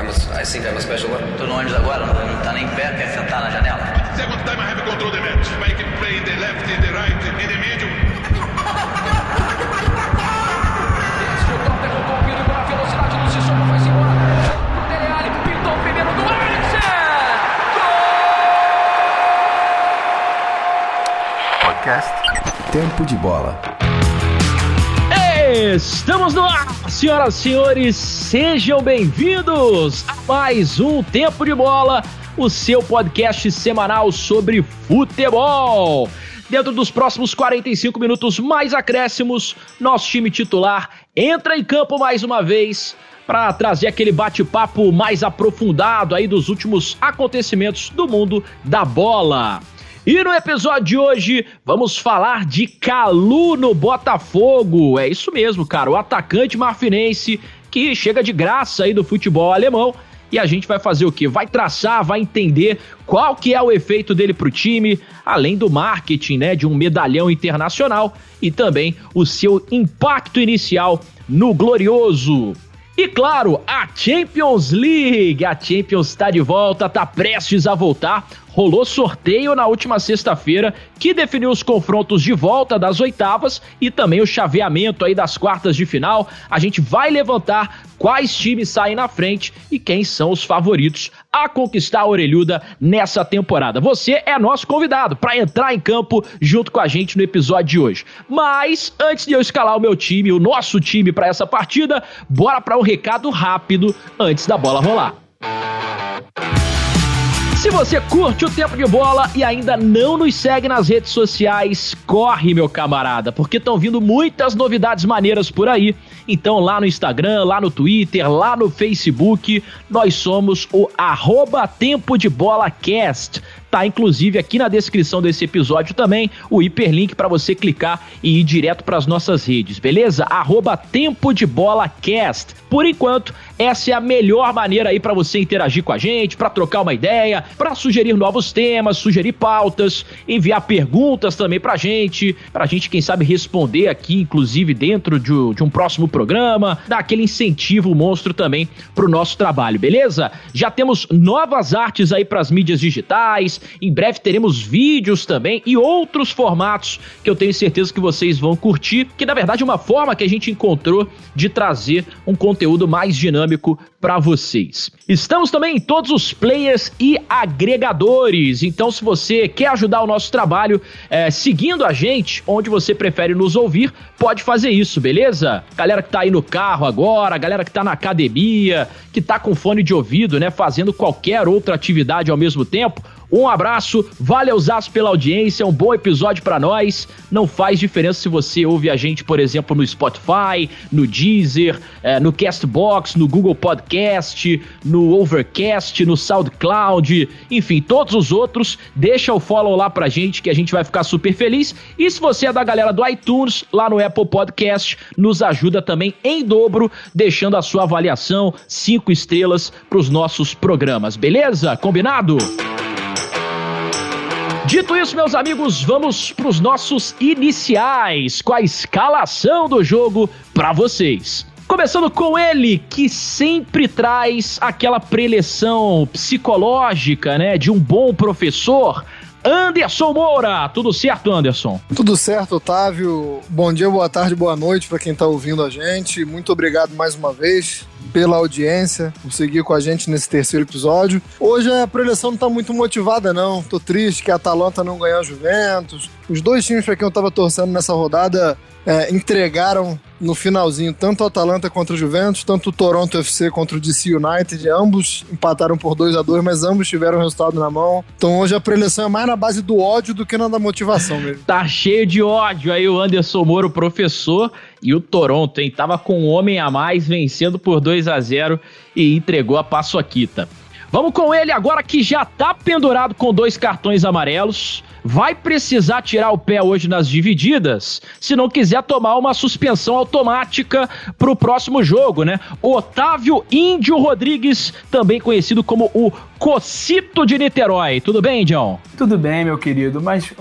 I'm a, I think I'm a special one. Tô no ônibus agora, não, não tá nem em pé, quer sentar na janela? Second time I have control the match. I can play in the left, in the right, in the middle. Eriksen. Podcast Tempo de Bola. Estamos no ar, senhoras e senhores, sejam bem-vindos a mais um Tempo de Bola, o seu podcast semanal sobre futebol. Dentro dos próximos 45 minutos mais acréscimos, nosso time titular entra em campo mais uma vez para trazer aquele bate-papo mais aprofundado aí dos últimos acontecimentos do mundo da bola. E no episódio de hoje, vamos falar de Calu no Botafogo. É isso mesmo, cara, o atacante marfinense que chega de graça aí do futebol alemão. E a gente vai fazer o quê? Vai traçar, vai entender qual que é o efeito dele pro time, além do marketing, né, de um medalhão internacional e também o seu impacto inicial no glorioso e claro, a Champions League. A Champions está de volta, está prestes a voltar. Rolou sorteio na última sexta-feira que definiu os confrontos de volta das oitavas e também o chaveamento aí das quartas de final. A gente vai levantar quais times saem na frente e quem são os favoritos a conquistar a orelhuda nessa temporada. Você é nosso convidado para entrar em campo junto com a gente no episódio de hoje. Mas antes de eu escalar o meu time, o nosso time para essa partida, bora para um recado rápido antes da bola rolar. Se você curte o tempo de bola e ainda não nos segue nas redes sociais, corre, meu camarada, porque estão vindo muitas novidades maneiras por aí. Então, lá no Instagram, lá no Twitter, lá no Facebook, nós somos o arroba Tempo de Bola Cast. Tá inclusive aqui na descrição desse episódio também o hiperlink para você clicar e ir direto para as nossas redes, beleza? Arroba Tempo de Bola Cast. Por enquanto, essa é a melhor maneira aí para você interagir com a gente, para trocar uma ideia, para sugerir novos temas, sugerir pautas, enviar perguntas também pra gente, pra gente, quem sabe, responder aqui, inclusive dentro de, de um próximo programa, dar aquele incentivo monstro também pro nosso trabalho, beleza? Já temos novas artes aí para as mídias digitais, em breve teremos vídeos também e outros formatos que eu tenho certeza que vocês vão curtir, que na verdade é uma forma que a gente encontrou de trazer um conteúdo mais dinâmico para vocês. Estamos também em todos os players e agregadores, então se você quer ajudar o nosso trabalho é, seguindo a gente, onde você prefere nos ouvir, pode fazer isso, beleza? Galera que tá aí no carro agora, galera que tá na academia, que tá com fone de ouvido, né, fazendo qualquer outra atividade ao mesmo tempo, um abraço, valeu Zaço pela audiência, um bom episódio para nós. Não faz diferença se você ouve a gente, por exemplo, no Spotify, no Deezer, é, no Castbox, no Google Podcast, no Overcast, no SoundCloud, enfim, todos os outros. Deixa o follow lá pra gente que a gente vai ficar super feliz. E se você é da galera do iTunes, lá no Apple Podcast, nos ajuda também em dobro, deixando a sua avaliação, cinco estrelas pros nossos programas, beleza? Combinado? Dito isso, meus amigos, vamos para os nossos iniciais com a escalação do jogo para vocês. Começando com ele, que sempre traz aquela preleção psicológica, né, de um bom professor. Anderson Moura, tudo certo, Anderson? Tudo certo, Otávio. Bom dia, boa tarde, boa noite para quem está ouvindo a gente. Muito obrigado mais uma vez pela audiência, por seguir com a gente nesse terceiro episódio. Hoje a preleção não está muito motivada, não. Tô triste que a Atalanta não ganhou a Juventus. Os dois times para quem eu estava torcendo nessa rodada é, entregaram no finalzinho tanto o Atalanta contra o Juventus, tanto o Toronto FC contra o DC United. Ambos empataram por 2 a 2 mas ambos tiveram o resultado na mão. Então hoje a preleção é mais na base do ódio do que na da motivação mesmo. Tá cheio de ódio aí o Anderson Moro, professor, e o Toronto, hein? Tava com um homem a mais, vencendo por 2 a 0 e entregou a paçoquita. Vamos com ele agora que já tá pendurado com dois cartões amarelos vai precisar tirar o pé hoje nas divididas se não quiser tomar uma suspensão automática para o próximo jogo, né? Otávio Índio Rodrigues, também conhecido como o Cocito de Niterói. Tudo bem, John? Tudo bem, meu querido, mas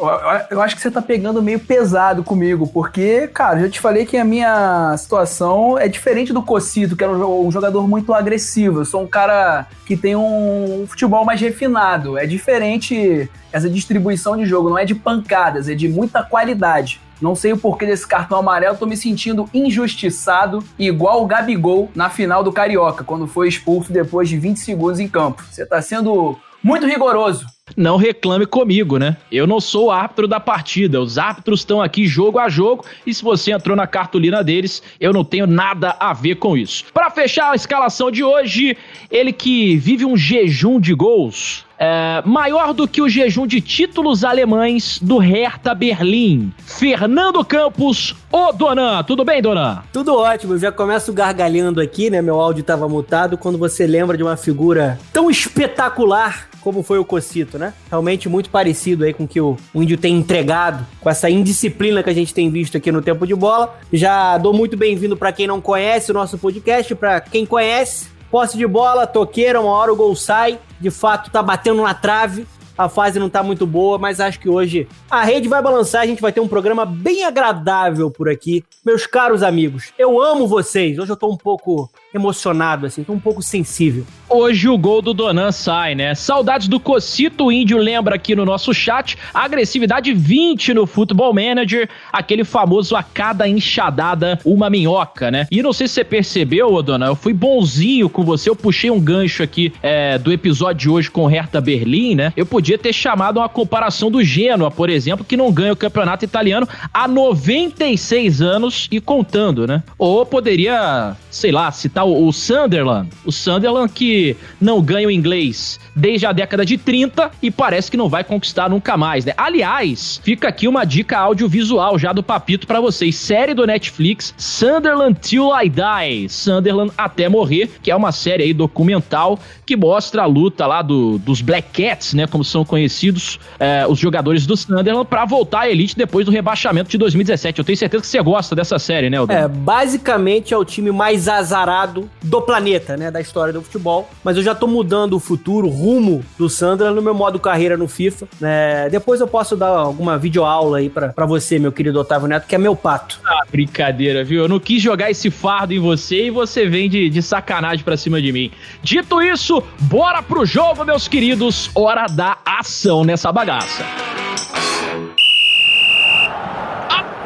eu acho que você tá pegando meio pesado comigo, porque, cara, já te falei que a minha situação é diferente do Cocito, que era um jogador muito agressivo. Eu sou um cara que tem um futebol mais refinado. É diferente essa distribuição de jogo, não é de pancadas, é de muita qualidade. Não sei o porquê desse cartão amarelo, tô me sentindo injustiçado, igual o Gabigol na final do Carioca, quando foi expulso depois de 20 segundos em campo. Você tá sendo muito rigoroso não reclame comigo, né? Eu não sou o árbitro da partida. Os árbitros estão aqui jogo a jogo e se você entrou na cartolina deles, eu não tenho nada a ver com isso. Para fechar a escalação de hoje, ele que vive um jejum de gols, é, maior do que o jejum de títulos alemães do Hertha Berlim. Fernando Campos, ô Donan. Tudo bem, Donan? Tudo ótimo. Eu já começo gargalhando aqui, né? Meu áudio estava mutado quando você lembra de uma figura tão espetacular como foi o Cocito, né? Realmente muito parecido aí com o que o, Índio tem entregado, com essa indisciplina que a gente tem visto aqui no Tempo de Bola. Já dou muito bem-vindo para quem não conhece o nosso podcast, para quem conhece, posse de bola, toqueira, uma hora o gol sai, de fato tá batendo na trave, a fase não tá muito boa, mas acho que hoje a rede vai balançar, a gente vai ter um programa bem agradável por aqui. Meus caros amigos, eu amo vocês. Hoje eu tô um pouco emocionado, assim, um pouco sensível. Hoje o gol do Donan sai, né? Saudades do Cocito, o índio lembra aqui no nosso chat, agressividade 20 no Football Manager, aquele famoso a cada enxadada uma minhoca, né? E não sei se você percebeu, ô Donan, eu fui bonzinho com você, eu puxei um gancho aqui é, do episódio de hoje com o Hertha Berlim, né? Eu podia ter chamado uma comparação do Genoa, por exemplo, que não ganha o campeonato italiano há 96 anos e contando, né? Ou poderia, sei lá, citar citar o, o Sunderland. O Sunderland que não ganha o inglês desde a década de 30 e parece que não vai conquistar nunca mais, né? Aliás, fica aqui uma dica audiovisual já do Papito para vocês. Série do Netflix, Sunderland Till I Die. Sunderland até morrer, que é uma série aí documental que mostra a luta lá do, dos Black Cats, né? Como são conhecidos é, os jogadores do Sunderland para voltar à elite depois do rebaixamento de 2017. Eu tenho certeza que você gosta dessa série, né, Aldo? É, basicamente é o time mais azarado do planeta, né? Da história do futebol. Mas eu já tô mudando o futuro, o rumo do Sandra no meu modo carreira no FIFA. Né? Depois eu posso dar alguma videoaula aí para você, meu querido Otávio Neto, que é meu pato. Ah, brincadeira, viu? Eu não quis jogar esse fardo em você e você vem de, de sacanagem pra cima de mim. Dito isso, bora pro jogo, meus queridos. Hora da ação nessa bagaça.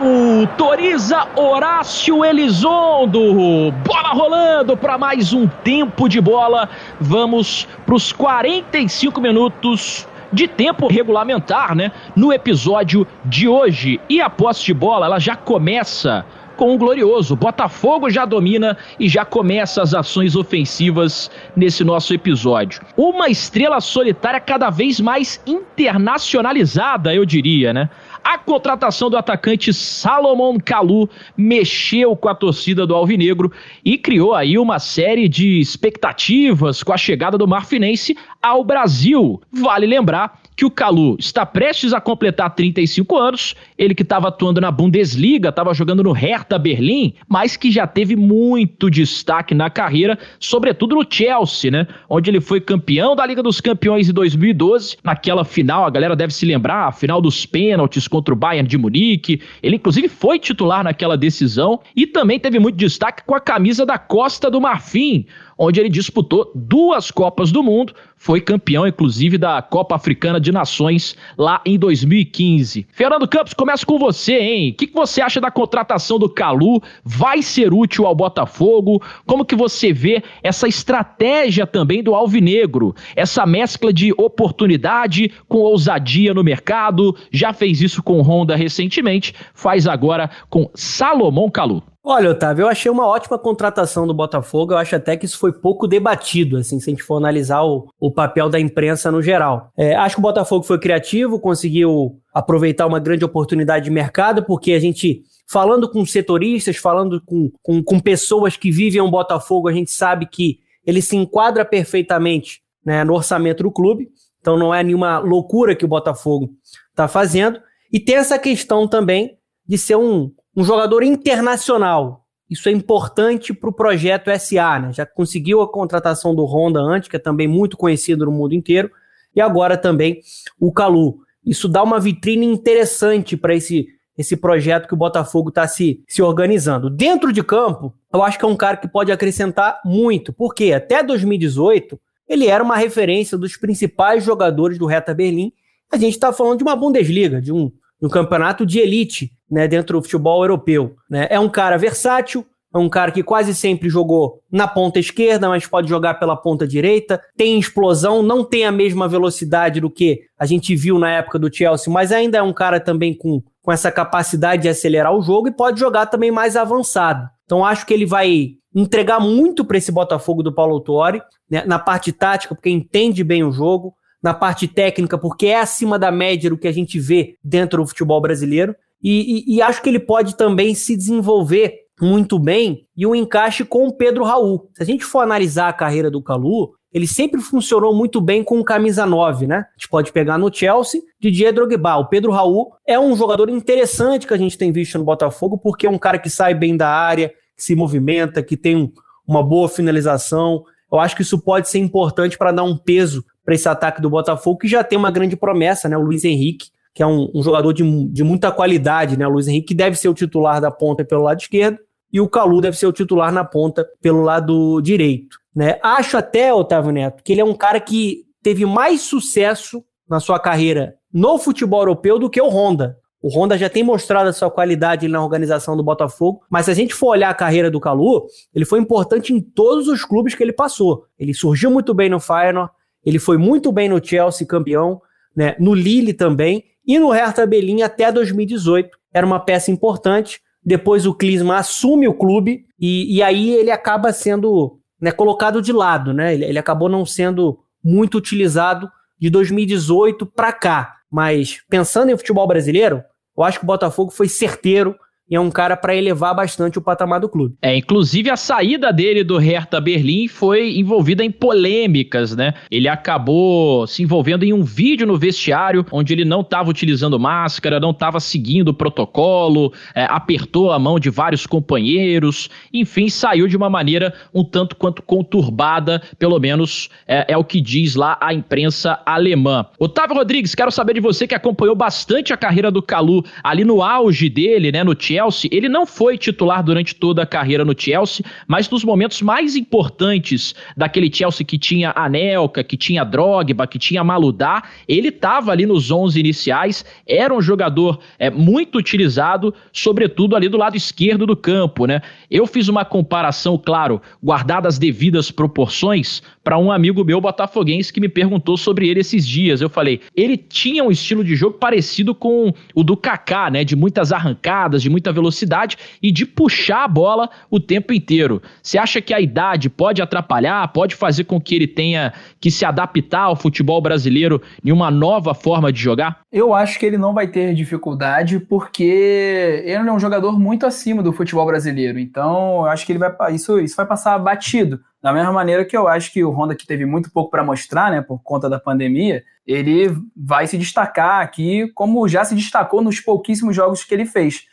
Autoriza Horácio Elizondo. Bola rolando para mais um tempo de bola. Vamos para os 45 minutos de tempo regulamentar, né? No episódio de hoje. E a posse de bola, ela já começa com o glorioso. Botafogo já domina e já começa as ações ofensivas nesse nosso episódio. Uma estrela solitária cada vez mais internacionalizada, eu diria, né? A contratação do atacante Salomon Kalu mexeu com a torcida do Alvinegro e criou aí uma série de expectativas com a chegada do Marfinense ao Brasil. Vale lembrar que o Calu está prestes a completar 35 anos, ele que estava atuando na Bundesliga, estava jogando no Hertha Berlim, mas que já teve muito destaque na carreira, sobretudo no Chelsea, né? Onde ele foi campeão da Liga dos Campeões em 2012, naquela final, a galera deve se lembrar, a final dos pênaltis contra o Bayern de Munique. Ele inclusive foi titular naquela decisão e também teve muito destaque com a camisa da Costa do Marfim, onde ele disputou duas Copas do Mundo, foi campeão, inclusive, da Copa Africana de Nações lá em 2015. Fernando Campos, começo com você, hein? O que, que você acha da contratação do Calu? Vai ser útil ao Botafogo? Como que você vê essa estratégia também do Alvinegro? Essa mescla de oportunidade com ousadia no mercado? Já fez isso com Honda recentemente, faz agora com Salomão Calu. Olha, Otávio, eu achei uma ótima contratação do Botafogo. Eu acho até que isso foi pouco debatido, assim, se a gente for analisar o, o papel da imprensa no geral. É, acho que o Botafogo foi criativo, conseguiu aproveitar uma grande oportunidade de mercado, porque a gente, falando com setoristas, falando com, com, com pessoas que vivem o Botafogo, a gente sabe que ele se enquadra perfeitamente né, no orçamento do clube. Então não é nenhuma loucura que o Botafogo está fazendo. E tem essa questão também de ser um um jogador internacional. isso é importante para o projeto SA, né? Já conseguiu a contratação do Honda antes, que é também muito conhecido no mundo inteiro, e agora também o Calu. Isso dá uma vitrine interessante para esse, esse projeto que o Botafogo está se, se organizando. Dentro de campo, eu acho que é um cara que pode acrescentar muito, porque até 2018 ele era uma referência dos principais jogadores do Reta Berlim. A gente está falando de uma Bundesliga, de um, um campeonato de elite né, dentro do futebol europeu. Né? É um cara versátil, é um cara que quase sempre jogou na ponta esquerda, mas pode jogar pela ponta direita. Tem explosão, não tem a mesma velocidade do que a gente viu na época do Chelsea, mas ainda é um cara também com, com essa capacidade de acelerar o jogo e pode jogar também mais avançado. Então acho que ele vai entregar muito para esse Botafogo do Paulo Autori, né, na parte tática, porque entende bem o jogo, na parte técnica, porque é acima da média do que a gente vê dentro do futebol brasileiro. E, e, e acho que ele pode também se desenvolver muito bem e um encaixe com o Pedro Raul. Se a gente for analisar a carreira do Calu, ele sempre funcionou muito bem com camisa 9, né? A gente pode pegar no Chelsea, Didier Drogba. O Pedro Raul é um jogador interessante que a gente tem visto no Botafogo, porque é um cara que sai bem da área, que se movimenta, que tem um, uma boa finalização. Eu acho que isso pode ser importante para dar um peso para esse ataque do Botafogo, que já tem uma grande promessa, né? O Luiz Henrique, que é um, um jogador de, de muita qualidade, né? O Luiz Henrique deve ser o titular da ponta pelo lado esquerdo e o Calu deve ser o titular na ponta pelo lado direito. Né? Acho até, Otávio Neto, que ele é um cara que teve mais sucesso na sua carreira no futebol europeu do que o Honda. O Honda já tem mostrado a sua qualidade na organização do Botafogo, mas se a gente for olhar a carreira do Calu, ele foi importante em todos os clubes que ele passou. Ele surgiu muito bem no Feyenoord, ele foi muito bem no Chelsea, campeão, né? no Lille também, e no Hertha Berlim até 2018. Era uma peça importante, depois o Klinsmann assume o clube e, e aí ele acaba sendo né, colocado de lado, né? Ele, ele acabou não sendo muito utilizado de 2018 para cá. Mas pensando em futebol brasileiro, eu acho que o Botafogo foi certeiro e é um cara para elevar bastante o patamar do clube. É, inclusive a saída dele do Hertha Berlim foi envolvida em polêmicas, né? Ele acabou se envolvendo em um vídeo no vestiário onde ele não estava utilizando máscara, não estava seguindo o protocolo, é, apertou a mão de vários companheiros, enfim, saiu de uma maneira um tanto quanto conturbada, pelo menos é, é o que diz lá a imprensa alemã. Otávio Rodrigues, quero saber de você que acompanhou bastante a carreira do Calu ali no auge dele, né, no Chelsea, ele não foi titular durante toda a carreira no Chelsea, mas nos momentos mais importantes daquele Chelsea que tinha Anelka, que tinha Drogba, que tinha Maludá, ele estava ali nos 11 iniciais, era um jogador é, muito utilizado, sobretudo ali do lado esquerdo do campo, né? Eu fiz uma comparação, claro, guardadas as devidas proporções, para um amigo meu botafoguense que me perguntou sobre ele esses dias. Eu falei, ele tinha um estilo de jogo parecido com o do Kaká, né? De muitas arrancadas, de muita velocidade e de puxar a bola o tempo inteiro. Você acha que a idade pode atrapalhar, pode fazer com que ele tenha que se adaptar ao futebol brasileiro em uma nova forma de jogar? Eu acho que ele não vai ter dificuldade porque ele é um jogador muito acima do futebol brasileiro. Então, eu acho que ele vai isso, isso vai passar batido. Da mesma maneira que eu acho que o Honda, que teve muito pouco para mostrar, né, por conta da pandemia, ele vai se destacar aqui, como já se destacou nos pouquíssimos jogos que ele fez.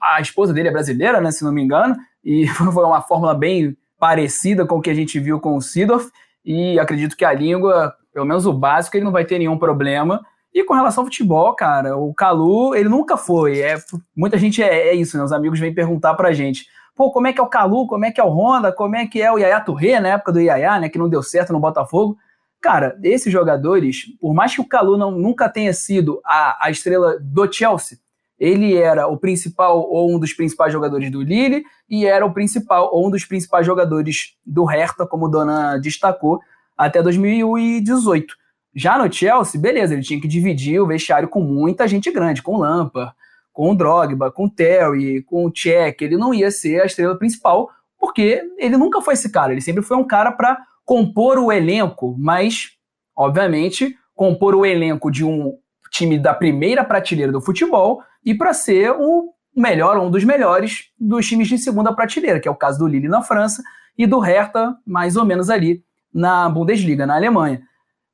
A esposa dele é brasileira, né, se não me engano, e foi uma fórmula bem parecida com o que a gente viu com o Sidorf, e acredito que a língua, pelo menos o básico, ele não vai ter nenhum problema. E com relação ao futebol, cara, o Calu, ele nunca foi. É, muita gente é, é isso, né? Os amigos vêm perguntar pra gente pô, como é que é o Calu, como é que é o Honda, como é que é o Yaya Touré, na época do Yaya, né, que não deu certo no Botafogo. Cara, esses jogadores, por mais que o Calu não, nunca tenha sido a, a estrela do Chelsea, ele era o principal ou um dos principais jogadores do Lille e era o principal ou um dos principais jogadores do Hertha, como Dona destacou, até 2018. Já no Chelsea, beleza, ele tinha que dividir o vestiário com muita gente grande, com Lampard, com o Drogba, com o Terry, com o Cech, ele não ia ser a estrela principal, porque ele nunca foi esse cara, ele sempre foi um cara para compor o elenco, mas, obviamente, compor o elenco de um time da primeira prateleira do futebol e para ser o melhor, um dos melhores dos times de segunda prateleira, que é o caso do Lille na França e do Hertha, mais ou menos ali na Bundesliga, na Alemanha.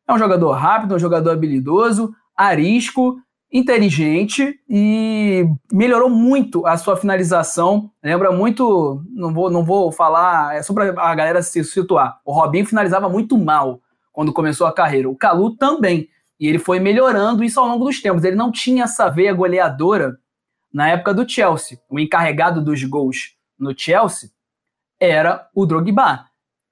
É um jogador rápido, um jogador habilidoso, arisco, inteligente e melhorou muito a sua finalização. Lembra muito, não vou, não vou falar, é só para a galera se situar. O Robinho finalizava muito mal quando começou a carreira. O Calu também. E ele foi melhorando isso ao longo dos tempos. Ele não tinha essa veia goleadora na época do Chelsea. O encarregado dos gols no Chelsea era o Drogba.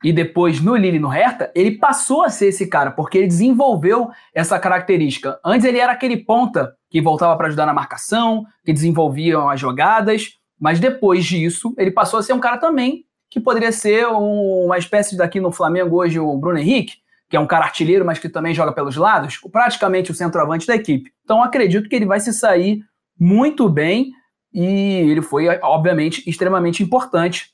E depois no Lille no Hertha, ele passou a ser esse cara, porque ele desenvolveu essa característica. Antes ele era aquele ponta que voltava para ajudar na marcação, que desenvolvia as jogadas, mas depois disso, ele passou a ser um cara também que poderia ser uma espécie daqui no Flamengo hoje o Bruno Henrique, que é um cara artilheiro, mas que também joga pelos lados, praticamente o centroavante da equipe. Então acredito que ele vai se sair muito bem e ele foi, obviamente, extremamente importante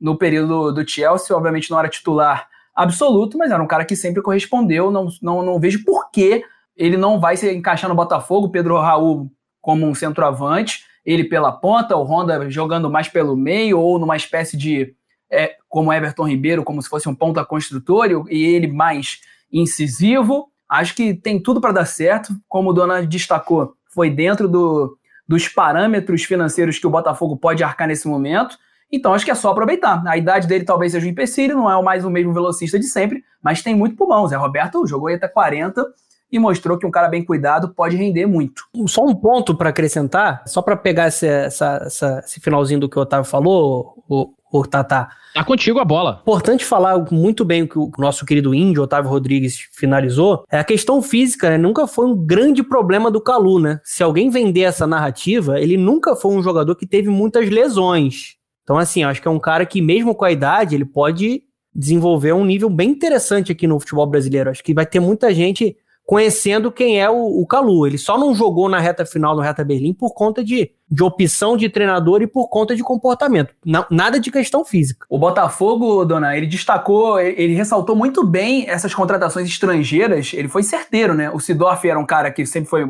no período do Chelsea. Obviamente não era titular absoluto, mas era um cara que sempre correspondeu. Não, não, não vejo por que ele não vai se encaixar no Botafogo. Pedro Raul como um centroavante, ele pela ponta, o Honda jogando mais pelo meio ou numa espécie de é, como Everton Ribeiro, como se fosse um ponta construtor e ele mais incisivo. Acho que tem tudo para dar certo. Como o Dona destacou, foi dentro do, dos parâmetros financeiros que o Botafogo pode arcar nesse momento. Então acho que é só aproveitar. A idade dele talvez seja um empecilho, não é mais o mesmo velocista de sempre, mas tem muito pulmão. Zé Roberto jogou até 40 e mostrou que um cara bem cuidado pode render muito. Só um ponto para acrescentar, só para pegar esse, essa, essa, esse finalzinho do que o Otávio falou, o, o Tata. Tá contigo a bola. Importante falar muito bem o que o nosso querido índio, Otávio Rodrigues, finalizou. É a questão física, né? Nunca foi um grande problema do Calu, né? Se alguém vender essa narrativa, ele nunca foi um jogador que teve muitas lesões. Então, assim, acho que é um cara que, mesmo com a idade, ele pode desenvolver um nível bem interessante aqui no futebol brasileiro. Acho que vai ter muita gente conhecendo quem é o, o Calu. Ele só não jogou na reta final no Reta Berlim por conta de, de opção de treinador e por conta de comportamento. Não, nada de questão física. O Botafogo, dona, ele destacou, ele ressaltou muito bem essas contratações estrangeiras. Ele foi certeiro, né? O Sidorf era um cara que sempre foi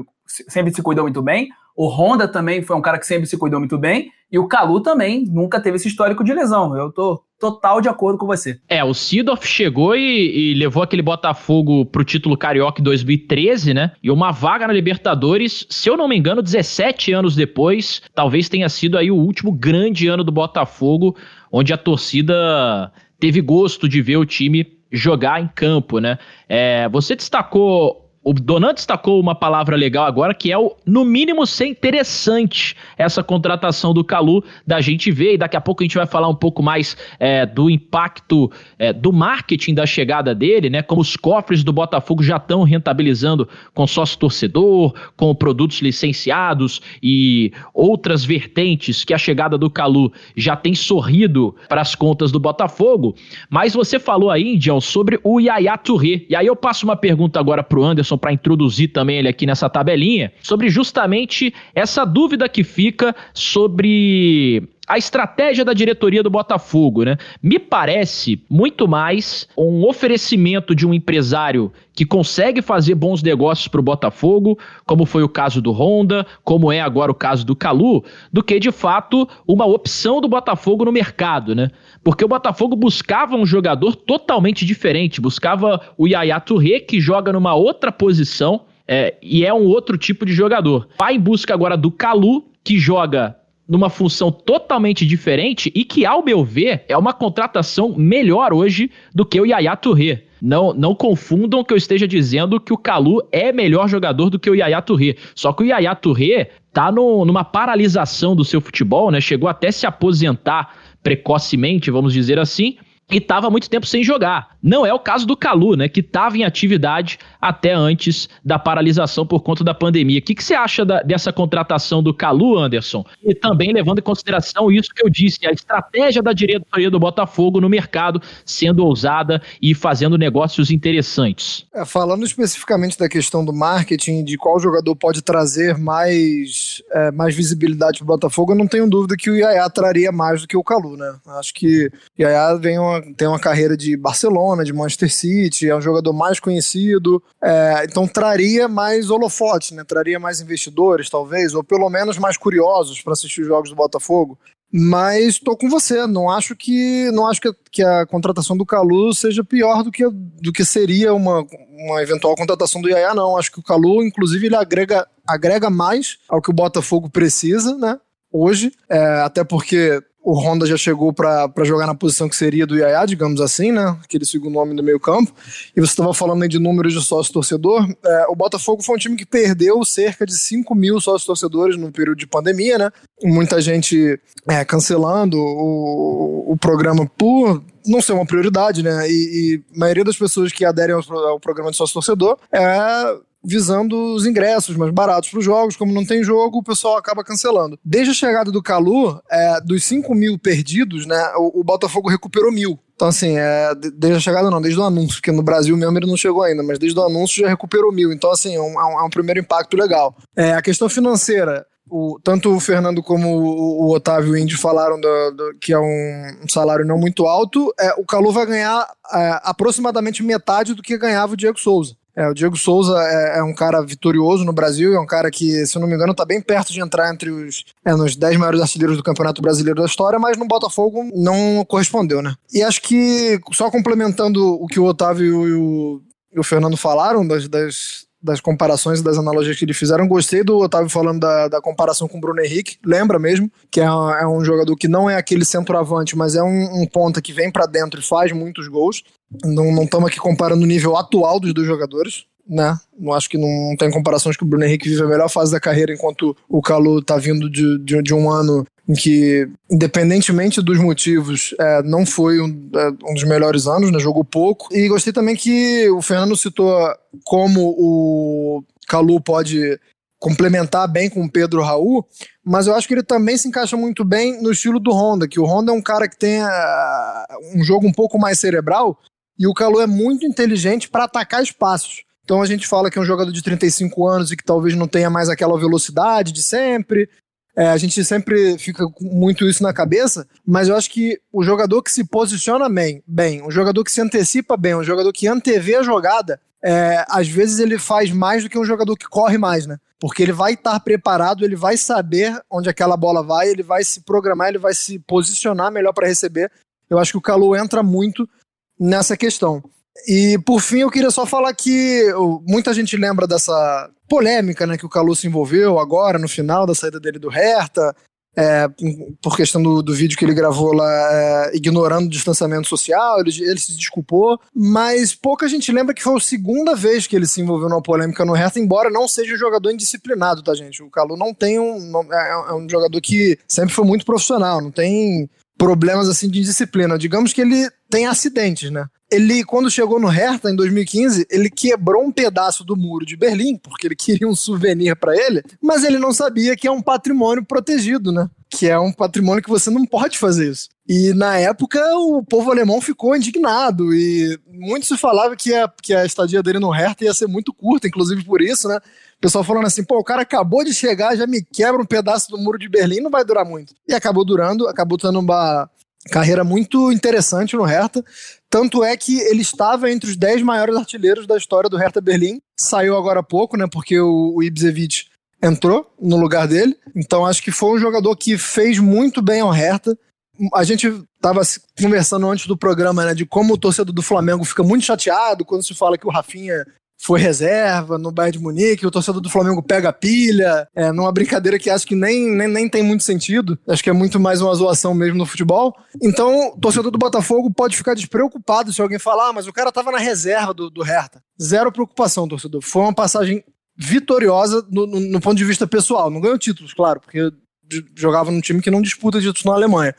sempre se cuidou muito bem. O Honda também foi um cara que sempre se cuidou muito bem. E o Calu também nunca teve esse histórico de lesão. Eu tô total de acordo com você. É, o Sidorf chegou e, e, levou aquele Botafogo pro título Carioca em 2013, né? E uma vaga na Libertadores, se eu não me engano, 17 anos depois, talvez tenha sido aí o último grande ano do Botafogo, onde a torcida teve gosto de ver o time jogar em campo, né? É, você destacou o Donan destacou uma palavra legal agora, que é o, no mínimo, ser interessante essa contratação do Calu, da gente ver, e daqui a pouco a gente vai falar um pouco mais é, do impacto é, do marketing da chegada dele, né? Como os cofres do Botafogo já estão rentabilizando com sócio torcedor, com produtos licenciados e outras vertentes que a chegada do Calu já tem sorrido para as contas do Botafogo. Mas você falou aí, Indião, sobre o Yaya Touré. E aí eu passo uma pergunta agora pro Anderson para introduzir também ele aqui nessa tabelinha, sobre justamente essa dúvida que fica sobre a estratégia da diretoria do Botafogo, né? Me parece muito mais um oferecimento de um empresário que consegue fazer bons negócios para o Botafogo, como foi o caso do Honda, como é agora o caso do Calu, do que de fato uma opção do Botafogo no mercado, né? Porque o Botafogo buscava um jogador totalmente diferente, buscava o Yaya Touré, que joga numa outra posição. É, e é um outro tipo de jogador. Vai em busca agora do Calu, que joga numa função totalmente diferente e que, ao meu ver, é uma contratação melhor hoje do que o Yaya Touré. Não, não confundam que eu esteja dizendo que o Calu é melhor jogador do que o Yaya Touré. Só que o Yaya Touré tá no, numa paralisação do seu futebol, né? Chegou até se aposentar precocemente, vamos dizer assim, e estava muito tempo sem jogar. Não é o caso do Calu, né, que estava em atividade até antes da paralisação por conta da pandemia. O que, que você acha da, dessa contratação do Calu, Anderson? E também levando em consideração isso que eu disse, a estratégia da diretoria do Botafogo no mercado sendo ousada e fazendo negócios interessantes. É, falando especificamente da questão do marketing, de qual jogador pode trazer mais, é, mais visibilidade para o Botafogo, eu não tenho dúvida que o Yaya traria mais do que o Calu, né? Acho que o Yaya vem uma, tem uma carreira de Barcelona, de Manchester City, é um jogador mais conhecido, é, então traria mais holofotes, né? Traria mais investidores, talvez, ou pelo menos mais curiosos para assistir os jogos do Botafogo. Mas tô com você, não acho que não acho que, que a contratação do Calu seja pior do que, do que seria uma, uma eventual contratação do Yaya, não. Acho que o Calu, inclusive, ele agrega, agrega mais ao que o Botafogo precisa, né? Hoje, é, até porque o Honda já chegou para jogar na posição que seria do Yaya, digamos assim, né? Aquele segundo homem do meio campo. E você estava falando aí de números de sócio-torcedor. É, o Botafogo foi um time que perdeu cerca de 5 mil sócios-torcedores no período de pandemia, né? Muita gente é, cancelando o, o programa por não ser uma prioridade, né? E, e a maioria das pessoas que aderem ao, ao programa de sócio-torcedor é visando os ingressos mais baratos para os jogos. Como não tem jogo, o pessoal acaba cancelando. Desde a chegada do Calu, é, dos 5 mil perdidos, né, o, o Botafogo recuperou mil. Então, assim, é, desde a chegada não, desde o anúncio, porque no Brasil mesmo ele não chegou ainda, mas desde o anúncio já recuperou mil. Então, assim, é um, é um primeiro impacto legal. É, a questão financeira, o, tanto o Fernando como o, o Otávio Indy falaram do, do, que é um, um, salário não muito alto. É, o Calu vai ganhar é, aproximadamente metade do que ganhava o Diego Souza. É, o Diego Souza é, é, um cara vitorioso no Brasil, é um cara que, se eu não me engano, está bem perto de entrar entre os é, nos 10 maiores artilheiros do Campeonato Brasileiro da história, mas no Botafogo não correspondeu, né? E acho que, só complementando o que o Otávio e o, e o Fernando falaram das, das, das comparações e das analogias que eles fizeram. Gostei do Otávio falando da, da comparação com o Bruno Henrique. Lembra mesmo que é, é um jogador que não é aquele centroavante, mas é um, um ponta que vem para dentro e faz muitos gols. Não estamos aqui comparando o nível atual dos dois jogadores. Né? Não acho que não tem comparações que o Bruno Henrique vive a melhor fase da carreira, enquanto o Calu tá vindo de, de, de um ano em que, independentemente dos motivos, é, não foi um, é, um, dos melhores anos, né? jogou pouco. E gostei também que o Fernando citou como o Calu pode complementar bem com o Pedro Raul, mas eu acho que ele também se encaixa muito bem no estilo do Honda, que o Honda é um cara que tem uh, um jogo um pouco mais cerebral e o Calu é muito inteligente para atacar espaços. Então a gente fala que é um jogador de 35 anos e que talvez não tenha mais aquela velocidade de sempre, é, a gente sempre fica com muito isso na cabeça, mas eu acho que o jogador que se posiciona bem, bem um jogador que se antecipa bem, um jogador que antevê a jogada, é, às vezes ele faz mais do que um jogador que corre mais, né? Porque ele vai estar preparado, ele vai saber onde aquela bola vai, ele vai se programar, ele vai se posicionar melhor para receber. Eu acho que o Calu entra muito nessa questão. E por fim, eu queria só falar que muita gente lembra dessa polêmica né, que o Calu se envolveu agora, no final da saída dele do Hertha, é, por questão do, do, vídeo que ele gravou lá, é, ignorando o distanciamento social, ele, ele, se desculpou, mas pouca gente lembra que foi a segunda vez que ele se envolveu numa polêmica no Hertha, embora não seja um jogador indisciplinado, tá, gente? O Calu não tem um. Não, é, é um jogador que sempre foi muito profissional, não tem problemas assim de indisciplina. Digamos que ele tem acidentes, né? Ele, quando chegou no Hertha em 2015, ele quebrou um pedaço do muro de Berlim, porque ele queria um souvenir para ele, mas ele não sabia que é um patrimônio protegido, né? Que é um patrimônio que você não pode fazer isso. E na época o povo alemão ficou indignado e muito se falava que a, que a estadia dele no Hertha ia ser muito curta, inclusive por isso, né? O pessoal falando assim, pô, o cara acabou de chegar, já me quebra um pedaço do muro de Berlim, não vai durar muito. E acabou durando, acabou tendo uma carreira muito interessante no Hertha. Tanto é que ele estava entre os 10 maiores artilheiros da história do Hertha Berlim. Saiu agora há pouco, né? Porque o, o entrou no lugar dele. Então acho que foi um jogador que fez muito bem ao Hertha. A gente estava conversando antes do programa, né, de como o torcedor do Flamengo fica muito chateado quando se fala que o Rafinha foi reserva no Bayern de Munique, o torcedor do Flamengo pega a pilha, é, numa brincadeira que acho que nem, nem, nem tem muito sentido, acho que é muito mais uma zoação mesmo no futebol. Então, o torcedor do Botafogo pode ficar despreocupado se alguém falar, ah, mas o cara tava na reserva do, do Hertha. Zero preocupação, torcedor. Foi uma passagem vitoriosa no, no, no ponto de vista pessoal. Não ganhou títulos, claro, porque jogava num time que não disputa títulos na Alemanha.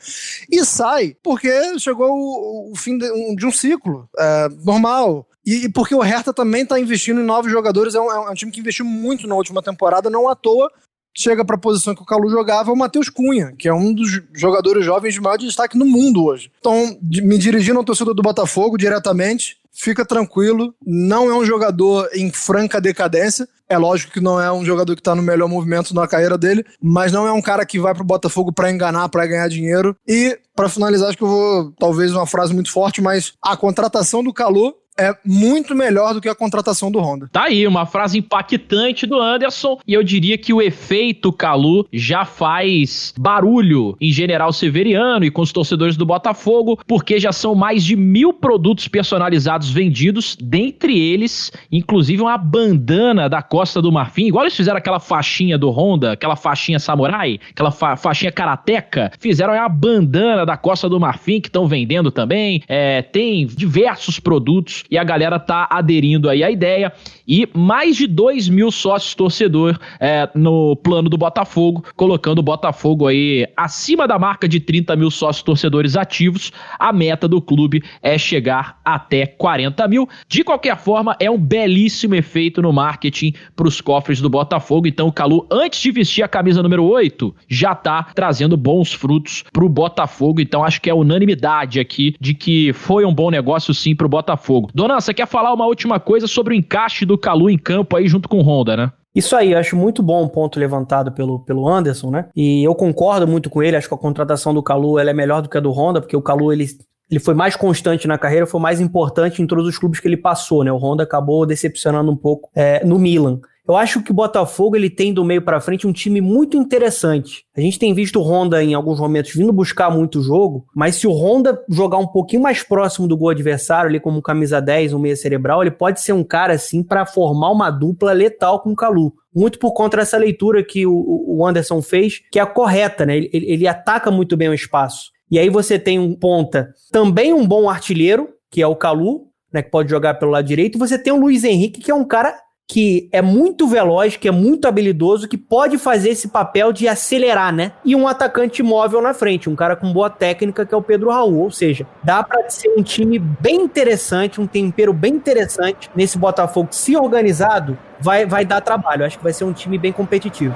E sai porque chegou o, o fim de um, de um ciclo. É, normal. E, e, porque o Hertha também está investindo em novos jogadores, é um, é um, time que investiu muito na última temporada, não à toa chega para a posição que o Calu jogava o Matheus Cunha, que é um dos jogadores jovens de maior destaque no mundo hoje. Então, me dirigindo ao torcedor do Botafogo diretamente, fica tranquilo, não é um jogador em franca decadência. É lógico que não é um jogador que está no melhor movimento na carreira dele, mas não é um cara que vai pro Botafogo para enganar, para ganhar dinheiro. E para finalizar, acho que eu vou talvez uma frase muito forte, mas a contratação do Calu é muito melhor do que a contratação do Honda. Tá aí, uma frase impactante do Anderson. E eu diria que o efeito Calu já faz barulho em General Severiano e com os torcedores do Botafogo, porque já são mais de mil produtos personalizados vendidos, dentre eles, inclusive uma bandana da Costa do Marfim, igual eles fizeram aquela faixinha do Honda, aquela faixinha samurai, aquela fa faixinha karateca, fizeram uma bandana da Costa do Marfim que estão vendendo também. É, tem diversos produtos e a galera tá aderindo aí à ideia. E mais de 2 mil sócios torcedor é, no plano do Botafogo, colocando o Botafogo aí acima da marca de 30 mil sócios torcedores ativos. A meta do clube é chegar até 40 mil. De qualquer forma, é um belíssimo efeito no marketing para os cofres do Botafogo. Então, o Calu, antes de vestir a camisa número 8, já tá trazendo bons frutos para o Botafogo. Então, acho que é unanimidade aqui de que foi um bom negócio sim para o Botafogo. Dona, você quer falar uma última coisa sobre o encaixe do Calu em campo aí junto com o Honda, né? Isso aí, acho muito bom o ponto levantado pelo, pelo Anderson, né? E eu concordo muito com ele, acho que a contratação do Calu ela é melhor do que a do Honda, porque o Calu ele, ele foi mais constante na carreira, foi mais importante em todos os clubes que ele passou, né? O Honda acabou decepcionando um pouco é, no Milan. Eu acho que o Botafogo ele tem do meio para frente um time muito interessante. A gente tem visto o Honda em alguns momentos vindo buscar muito jogo, mas se o Honda jogar um pouquinho mais próximo do gol adversário, ali como camisa 10, um meia cerebral, ele pode ser um cara assim para formar uma dupla letal com o Calu muito por conta dessa leitura que o, Anderson fez, que é a correta, né? Ele, ele, ataca muito bem o espaço. E aí você tem um ponta, também um bom artilheiro, que é o Calu, né? Que pode jogar pelo lado direito. E você tem o Luiz Henrique, que é um cara que é muito veloz, que é muito habilidoso, que pode fazer esse papel de acelerar, né? E um atacante móvel na frente, um cara com boa técnica que é o Pedro Raul. Ou seja, dá para ser um time bem interessante, um tempero bem interessante nesse Botafogo. Se organizado, vai, vai dar trabalho. Acho que vai ser um time bem competitivo.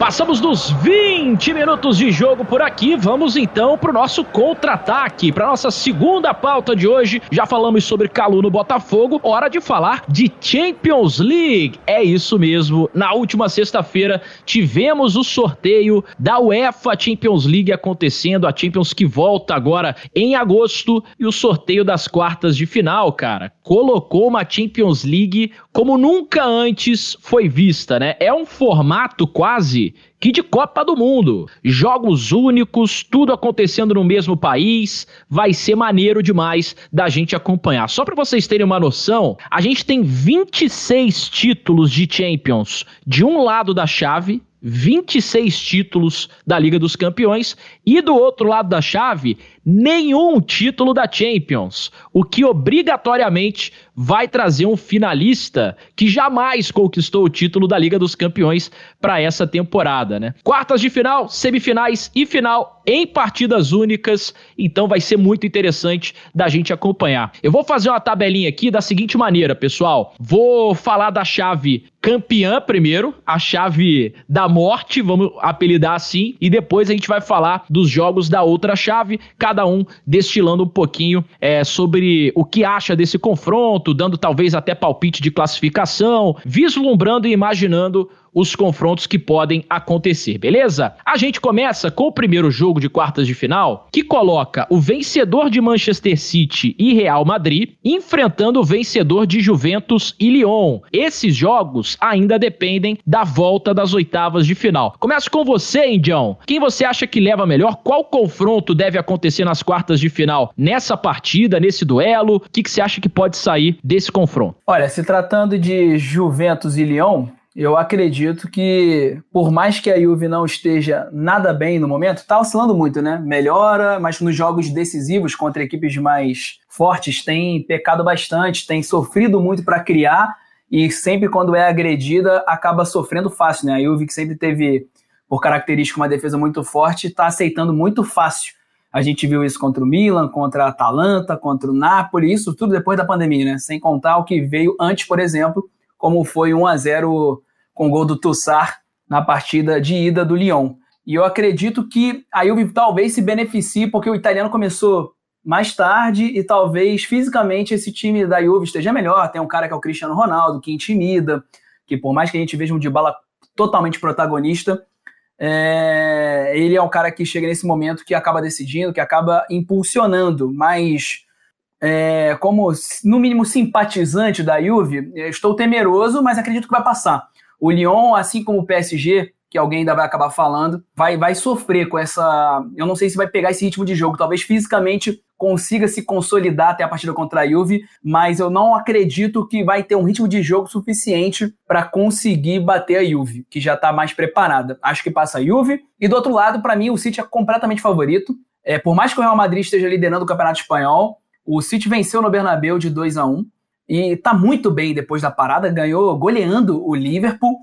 Passamos dos 20 minutos de jogo por aqui. Vamos então para o nosso contra-ataque, para nossa segunda pauta de hoje. Já falamos sobre Calu no Botafogo, hora de falar de Champions League. É isso mesmo. Na última sexta-feira tivemos o sorteio da UEFA Champions League acontecendo, a Champions que volta agora em agosto e o sorteio das quartas de final, cara. Colocou uma Champions League como nunca antes foi vista, né? É um formato quase que de Copa do Mundo. Jogos únicos, tudo acontecendo no mesmo país, vai ser maneiro demais da gente acompanhar. Só para vocês terem uma noção, a gente tem 26 títulos de Champions de um lado da chave 26 títulos da Liga dos Campeões e do outro lado da chave, nenhum título da Champions, o que obrigatoriamente vai trazer um finalista que jamais conquistou o título da Liga dos Campeões para essa temporada, né? Quartas de final, semifinais e final em partidas únicas, então vai ser muito interessante da gente acompanhar. Eu vou fazer uma tabelinha aqui da seguinte maneira, pessoal. Vou falar da chave campeã primeiro, a chave da morte, vamos apelidar assim, e depois a gente vai falar dos jogos da outra chave, cada um destilando um pouquinho é, sobre o que acha desse confronto, dando talvez até palpite de classificação, vislumbrando e imaginando os confrontos que podem acontecer, beleza? A gente começa com o primeiro jogo de quartas de final, que coloca o vencedor de Manchester City e Real Madrid enfrentando o vencedor de Juventus e Lyon. Esses jogos ainda dependem da volta das oitavas de final. Começo com você, Indião. Quem você acha que leva melhor? Qual confronto deve acontecer nas quartas de final nessa partida, nesse duelo? O que, que você acha que pode sair desse confronto? Olha, se tratando de Juventus e Lyon, eu acredito que, por mais que a Juve não esteja nada bem no momento, está oscilando muito, né? Melhora, mas nos jogos decisivos contra equipes mais fortes tem pecado bastante, tem sofrido muito para criar e sempre quando é agredida acaba sofrendo fácil, né? A Juve que sempre teve, por característica, uma defesa muito forte, está aceitando muito fácil. A gente viu isso contra o Milan, contra a Atalanta, contra o Napoli, isso tudo depois da pandemia, né? Sem contar o que veio antes, por exemplo, como foi 1 a 0 com o gol do Tussar na partida de ida do Lyon. E eu acredito que a Juve talvez se beneficie, porque o italiano começou mais tarde e talvez fisicamente esse time da Juve esteja melhor. Tem um cara que é o Cristiano Ronaldo, que intimida, que por mais que a gente veja um de bala totalmente protagonista, é... ele é um cara que chega nesse momento que acaba decidindo, que acaba impulsionando, mas é, como no mínimo simpatizante da Juve, estou temeroso, mas acredito que vai passar. O Lyon, assim como o PSG, que alguém ainda vai acabar falando, vai, vai sofrer com essa. Eu não sei se vai pegar esse ritmo de jogo. Talvez fisicamente consiga se consolidar até a partida contra a Juve, mas eu não acredito que vai ter um ritmo de jogo suficiente para conseguir bater a Juve, que já está mais preparada. Acho que passa a Juve. E do outro lado, para mim, o City é completamente favorito. É, por mais que o Real Madrid esteja liderando o Campeonato Espanhol, o City venceu no Bernabéu de 2 a 1 e está muito bem depois da parada, ganhou goleando o Liverpool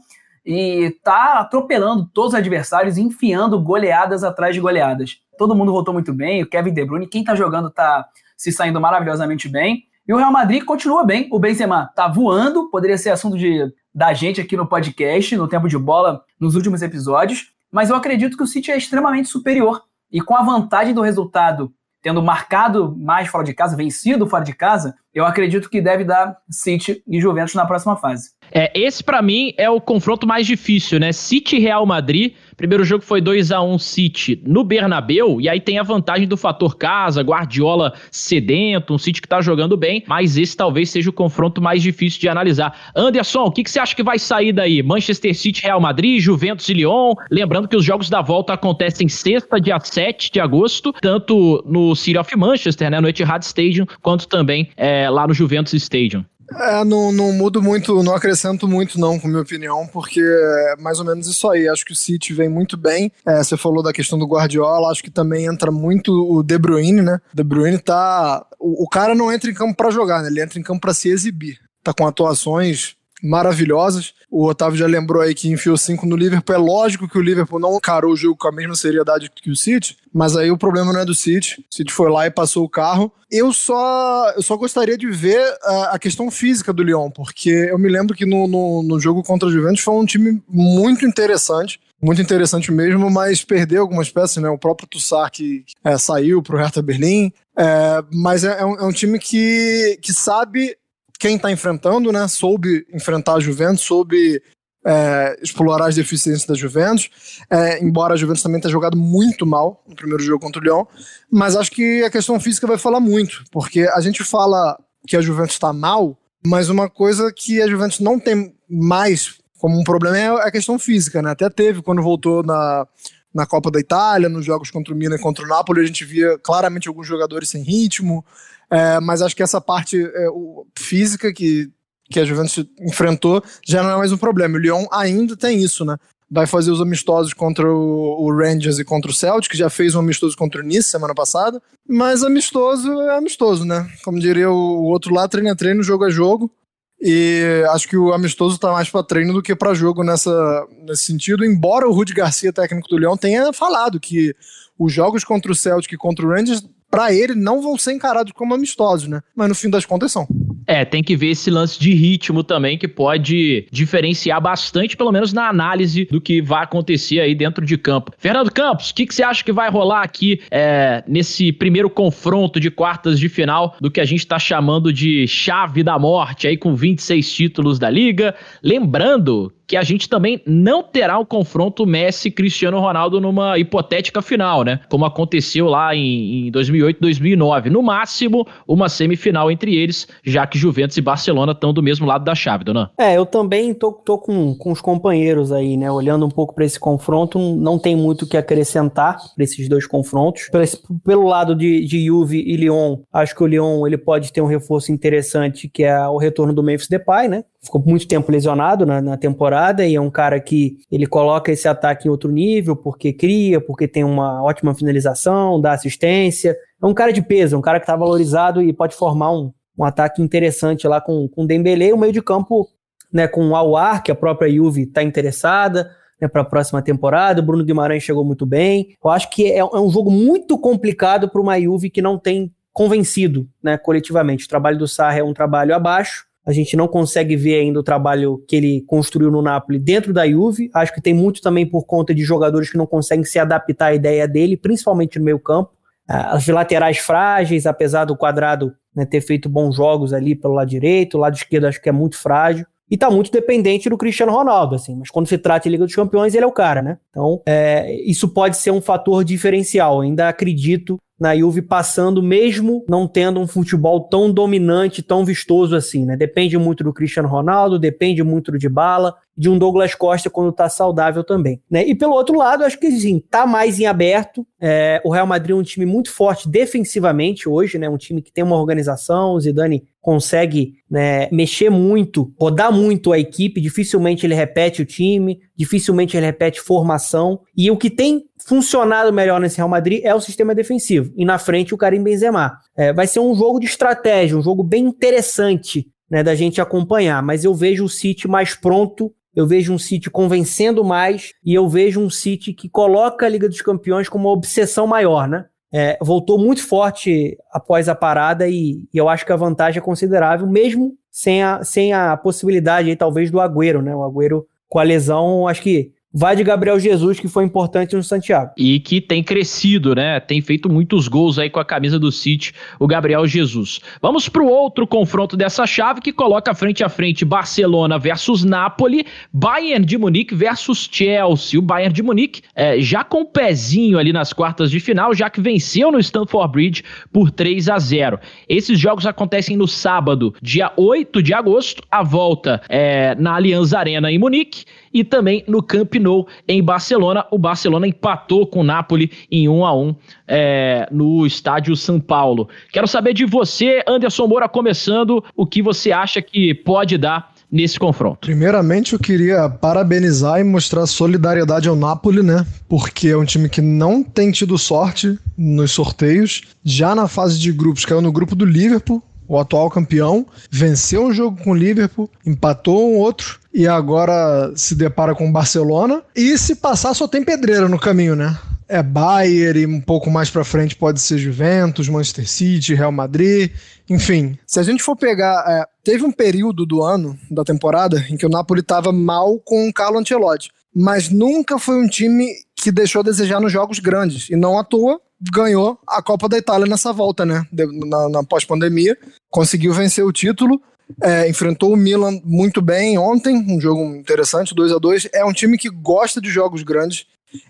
e tá atropelando todos os adversários, enfiando goleadas atrás de goleadas. Todo mundo voltou muito bem, o Kevin De Bruyne, quem tá jogando tá se saindo maravilhosamente bem. E o Real Madrid continua bem, o Benzema tá voando, poderia ser assunto de, da gente aqui no podcast, no tempo de bola, nos últimos episódios, mas eu acredito que o City é extremamente superior. E com a vantagem do resultado tendo marcado mais fora de casa, vencido fora de casa, eu acredito que deve dar City e Juventus na próxima fase. É, esse para mim é o confronto mais difícil, né? City Real Madrid. Primeiro jogo foi 2 a 1 City no Bernabeu, e aí tem a vantagem do fator casa, Guardiola sedento, um City que tá jogando bem, mas esse talvez seja o confronto mais difícil de analisar. Anderson, o que, que você acha que vai sair daí? Manchester City Real Madrid, Juventus e Lyon? Lembrando que os jogos da volta acontecem sexta, dia 7 de agosto, tanto no City of Manchester, né, no Etihad Stadium, quanto também é, lá no Juventus Stadium. É, não, não mudo muito, não acrescento muito não, com minha opinião, porque é mais ou menos isso aí. Acho que o City vem muito bem. É, você falou da questão do Guardiola, acho que também entra muito o De Bruyne, né? De Bruyne tá... O, o cara não entra em campo para jogar, né? Ele entra em campo para se exibir. Tá com atuações maravilhosas. O Otávio já lembrou aí que enfiou cinco no Liverpool. É lógico que o Liverpool não encarou o jogo com a mesma seriedade que o City, mas aí o problema não é do City. O City foi lá e passou o carro. Eu só, eu só gostaria de ver a, a questão física do Lyon, porque eu me lembro que no, no, no jogo contra o Juventus foi um time muito interessante muito interessante mesmo, mas perdeu algumas peças, né? O próprio Tussar que é, saiu para o Hertha Berlim, é, mas é, é, um, é, um, time que, que sabe quem está enfrentando, né? Soube enfrentar a Juventus, soube é, explorar as deficiências da Juventus, é, embora a Juventus também tenha jogado muito mal no primeiro jogo contra o Lyon, mas acho que a questão física vai falar muito, porque a gente fala que a Juventus está mal, mas uma coisa que a Juventus não tem mais como um problema é a questão física, né? Até teve quando voltou na, na Copa da Itália, nos jogos contra o Milan e contra o Napoli, a gente via claramente alguns jogadores sem ritmo, é, mas acho que essa parte é, o, física que, que a Juventus enfrentou já não é mais um problema. O Lyon ainda tem isso, né? Vai fazer os amistosos contra o, o Rangers e contra o Celtic, já fez um amistoso contra o Nice semana passada. Mas amistoso é amistoso, né? Como diria o, outro lá, treino é treino, jogo é jogo. E acho que o amistoso tá mais para treino do que para jogo nessa, nesse sentido. Embora o Rudi Garcia, técnico do Leão, tenha falado que os jogos contra o Celtic e contra o Rangers para ele não vão ser encarados como amistosos, né? Mas no fim das contas são. É, tem que ver esse lance de ritmo também, que pode diferenciar bastante, pelo menos na análise do que vai acontecer aí dentro de campo. Fernando Campos, o que, que, você acha que vai rolar aqui é, nesse primeiro confronto de quartas de final do que a gente está chamando de chave da morte, aí com 26 títulos da liga? Lembrando que a gente também não terá o um confronto Messi-Cristiano Ronaldo numa hipotética final, né? Como aconteceu lá em, em 2008, 2009. No máximo, uma semifinal entre eles, já que Juventus e Barcelona estão do mesmo lado da chave, dona. É, eu também tô, tô com, com os companheiros aí, né? Olhando um pouco para esse confronto, não tem muito o que acrescentar para esses dois confrontos. Pelo, pelo lado de, de Juve e Lyon, acho que o Lyon ele pode ter um reforço interessante, que é o retorno do Memphis Depay, né? Ficou muito tempo lesionado na, na, temporada e é um cara que ele coloca esse ataque em outro nível porque cria, porque tem uma ótima finalização, dá assistência. É um cara de peso, é um cara que está valorizado e pode formar um, um ataque interessante lá com, com o Dembele, o meio de campo né, com o Awar, que a própria Juve está interessada né, para a próxima temporada. O Bruno Guimarães chegou muito bem. Eu acho que é, é um jogo muito complicado para uma Juve que não tem convencido né, coletivamente. O trabalho do Sarri é um trabalho abaixo. A gente não consegue ver ainda o trabalho que ele construiu no Napoli dentro da Juve. Acho que tem muito também por conta de jogadores que não conseguem se adaptar à ideia dele, principalmente no meio campo. Ah, as laterais frágeis, apesar do quadrado né, ter feito bons jogos ali pelo lado direito, o lado esquerdo acho que é muito frágil. E tá muito dependente do Cristiano Ronaldo, assim. Mas quando se trata de Liga dos Campeões, ele é o cara, né? Então, é, isso pode ser um fator diferencial. ainda acredito na Juve passando, mesmo não tendo um futebol tão dominante, tão vistoso assim, né? Depende muito do Cristiano Ronaldo, depende muito do Dybala, de um Douglas Costa quando tá saudável também, né? E pelo outro lado, acho que sim, tá mais em aberto. É, o Real Madrid é um time muito forte defensivamente hoje, né? Um time que tem uma organização, o Zidane consegue né, mexer muito, rodar muito a equipe, dificilmente ele repete o time, dificilmente ele repete formação. E o que tem funcionado melhor nesse Real Madrid é o sistema defensivo. E na frente o Karim Benzema. É, vai ser um jogo de estratégia, um jogo bem interessante né, da gente acompanhar. Mas eu vejo o City mais pronto eu vejo um City convencendo mais e eu vejo um City que coloca a Liga dos Campeões como uma obsessão maior, né? É, voltou muito forte após a parada e, e, eu acho que a vantagem é considerável, mesmo sem a, sem a possibilidade aí, talvez do Agüero, né? O Agüero com a lesão, acho que vai de Gabriel Jesus, que foi importante no Santiago. E que tem crescido, né? Tem feito muitos gols aí com a camisa do City, o Gabriel Jesus. Vamos para o outro confronto dessa chave que coloca frente a frente Barcelona versus Napoli, Bayern de Munique versus Chelsea. O Bayern de Munique é, já com o pezinho ali nas quartas de final, já que venceu no Stamford Bridge por 3 a 0. Esses jogos acontecem no sábado, dia 8 de agosto, a volta é, na Allianz Arena em Munique e também no Camp Nou em Barcelona. O Barcelona empatou com o Napoli em 1 a 1 é, no estádio São Paulo. Quero saber de você, Anderson Moura, começando, o que você acha que pode dar nesse confronto? Primeiramente, eu queria parabenizar e mostrar solidariedade ao Napoli, né? Porque é um time que não tem tido sorte nos sorteios. Já na fase de grupos, caiu no grupo do Liverpool, o atual campeão, venceu um jogo com o Liverpool, empatou um outro e agora se depara com o Barcelona. E se passar, só tem pedreira no caminho, né? É Bayern e um pouco mais para frente pode ser Juventus, Manchester City, Real Madrid, enfim. Se a gente for pegar, é, teve um período do ano, da temporada, em que o Napoli estava mal com o Carlo Ancelotti, mas nunca foi um time que deixou a desejar nos jogos grandes. E não à toa, ganhou a Copa da Itália nessa volta, né? Na, na pós-pandemia. Conseguiu vencer o título. É, enfrentou o Milan muito bem ontem, um jogo interessante, 2 a 2 É um time que gosta de jogos grandes,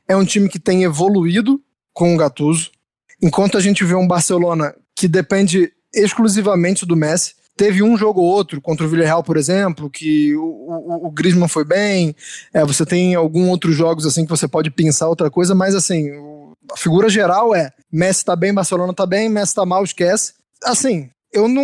é um time que tem evoluído com o Gattuso, enquanto a gente vê um Barcelona que depende exclusivamente do Messi. Teve um jogo ou outro contra o Villarreal, por exemplo, que o, o, o Griezmann foi bem. É, você tem alguns outros jogos assim que você pode pensar outra coisa, mas assim, a figura geral é Messi tá bem, Barcelona tá bem, Messi tá mal, esquece. Assim, eu não,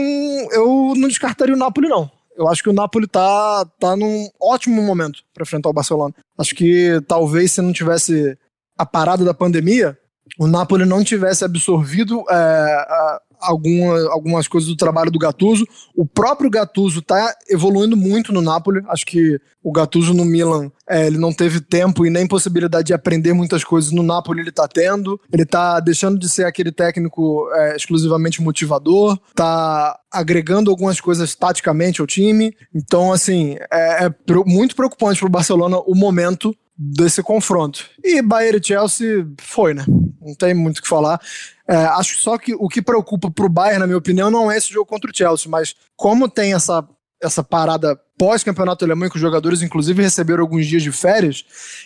eu não descartaria o Napoli, não. Eu acho que o Napoli tá, tá num ótimo momento para enfrentar o Barcelona. Acho que talvez se não tivesse a parada da pandemia, o Napoli não tivesse absorvido é, alguma, algumas coisas do trabalho do Gattuso. O próprio Gattuso está evoluindo muito no Napoli. Acho que o Gattuso no Milan, é, ele não teve tempo e nem possibilidade de aprender muitas coisas. No Napoli ele está tendo. Ele está deixando de ser aquele técnico é, exclusivamente motivador. Está agregando algumas coisas taticamente ao time. Então, assim, é, é muito preocupante para o Barcelona o momento desse confronto. E Bayern e Chelsea foi, né? Não tem muito o que falar. É, acho só que o que preocupa pro Bayern, na minha opinião, não é esse jogo contra o Chelsea, mas como tem essa, essa parada pós-campeonato alemão, que os jogadores, inclusive, receberam alguns dias de férias,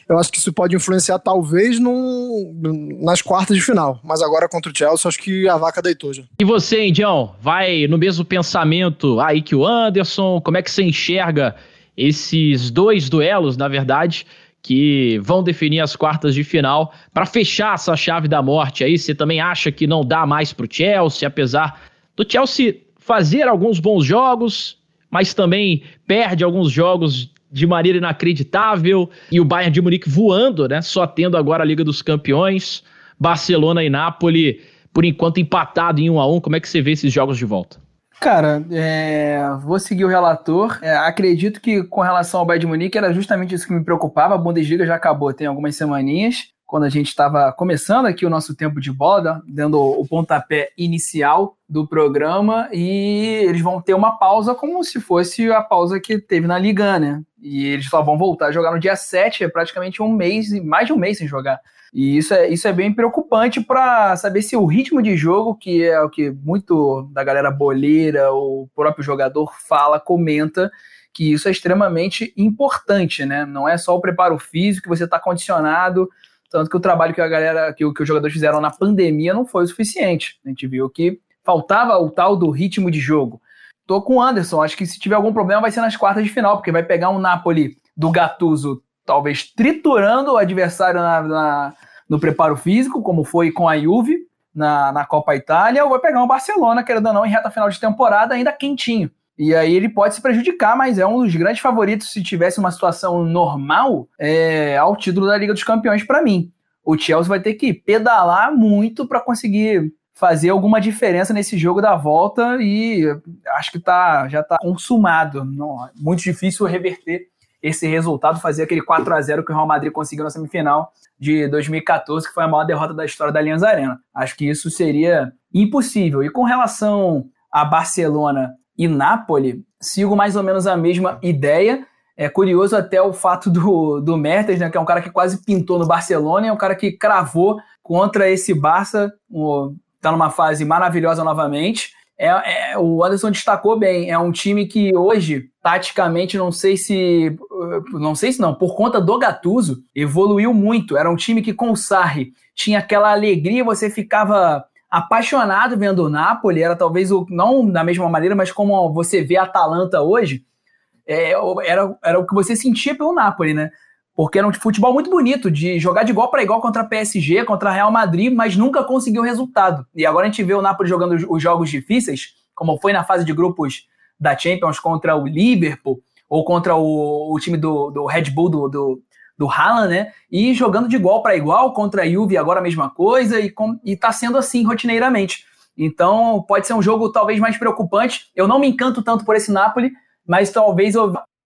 eu acho que isso pode influenciar, talvez, no, nas quartas de final. Mas agora contra o Chelsea, acho que a vaca deitou já. E você, Indião, vai no mesmo pensamento aí que o Anderson? Como é que você enxerga esses dois duelos, na verdade? Que vão definir as quartas de final para fechar essa chave da morte aí. Você também acha que não dá mais para o Chelsea, apesar do Chelsea fazer alguns bons jogos, mas também perde alguns jogos de maneira inacreditável e o Bayern de Munique voando, né? Só tendo agora a Liga dos Campeões, Barcelona e Napoli por enquanto empatado em 1 a 1. Como é que você vê esses jogos de volta? Cara, é, vou seguir o relator. É, acredito que com relação ao Bayern de Munique era justamente isso que me preocupava. A Bundesliga já acabou, tem algumas semaninhas, quando a gente estava começando aqui o nosso tempo de bola, dando o pontapé inicial do programa, e eles vão ter uma pausa como se fosse a pausa que teve na Liga, né? E eles só vão voltar a jogar no dia 7, é praticamente um mês, mais de um mês sem jogar. E isso é, isso é bem preocupante para saber se o ritmo de jogo, que é o que muito da galera boleira, o próprio jogador fala, comenta, que isso é extremamente importante, né? Não é só o preparo físico, que você está condicionado, Tanto que o trabalho que a galera, que, que os jogadores fizeram na pandemia não foi o suficiente. A gente viu que faltava o tal do ritmo de jogo. Tô com o Anderson, acho que se tiver algum problema vai ser nas quartas de final, porque vai pegar um Napoli do Gattuso, talvez triturando o adversário na, na, no preparo físico, como foi com a Juve na, na Copa Itália, ou vai pegar um Barcelona, querendo ou não, em reta final de temporada, ainda quentinho. E aí ele pode se prejudicar, mas é um dos grandes favoritos se tivesse uma situação normal é, ao título da Liga dos Campeões para mim. O Chelsea vai ter que pedalar muito para conseguir fazer alguma diferença nesse jogo da volta e acho que tá, já está consumado. Não, muito difícil reverter esse resultado, fazer aquele 4 a 0 que o Real Madrid conseguiu na semifinal de 2014, que foi a maior derrota da história da Allianz Arena. Acho que isso seria impossível. E com relação a Barcelona e Napoli, sigo mais ou menos a mesma ideia. É curioso até o fato do, do Mertens, né, que é um cara que quase pintou no Barcelona, é um cara que cravou contra esse Barça, está numa fase maravilhosa novamente. É, é, o Anderson destacou bem, é um time que hoje, taticamente, não sei se. Não sei se não, por conta do Gattuso, evoluiu muito. Era um time que com o Sarri tinha aquela alegria, você ficava apaixonado vendo o Napoli, era talvez o, não da mesma maneira, mas como você vê a Atalanta hoje, é, era, era o que você sentia pelo Napoli, né? Porque era um futebol muito bonito, de jogar de igual para igual contra PSG, contra Real Madrid, mas nunca conseguiu resultado. E agora a gente vê o Napoli jogando os, os jogos difíceis, como foi na fase de grupos da Champions contra o Liverpool, ou contra o, o time do, do Red Bull do, do, do Haaland, né? E jogando de igual para igual contra a Juve, agora a mesma coisa, e, com, e tá sendo assim rotineiramente. Então pode ser um jogo talvez mais preocupante. Eu não me encanto tanto por esse Napoli, mas talvez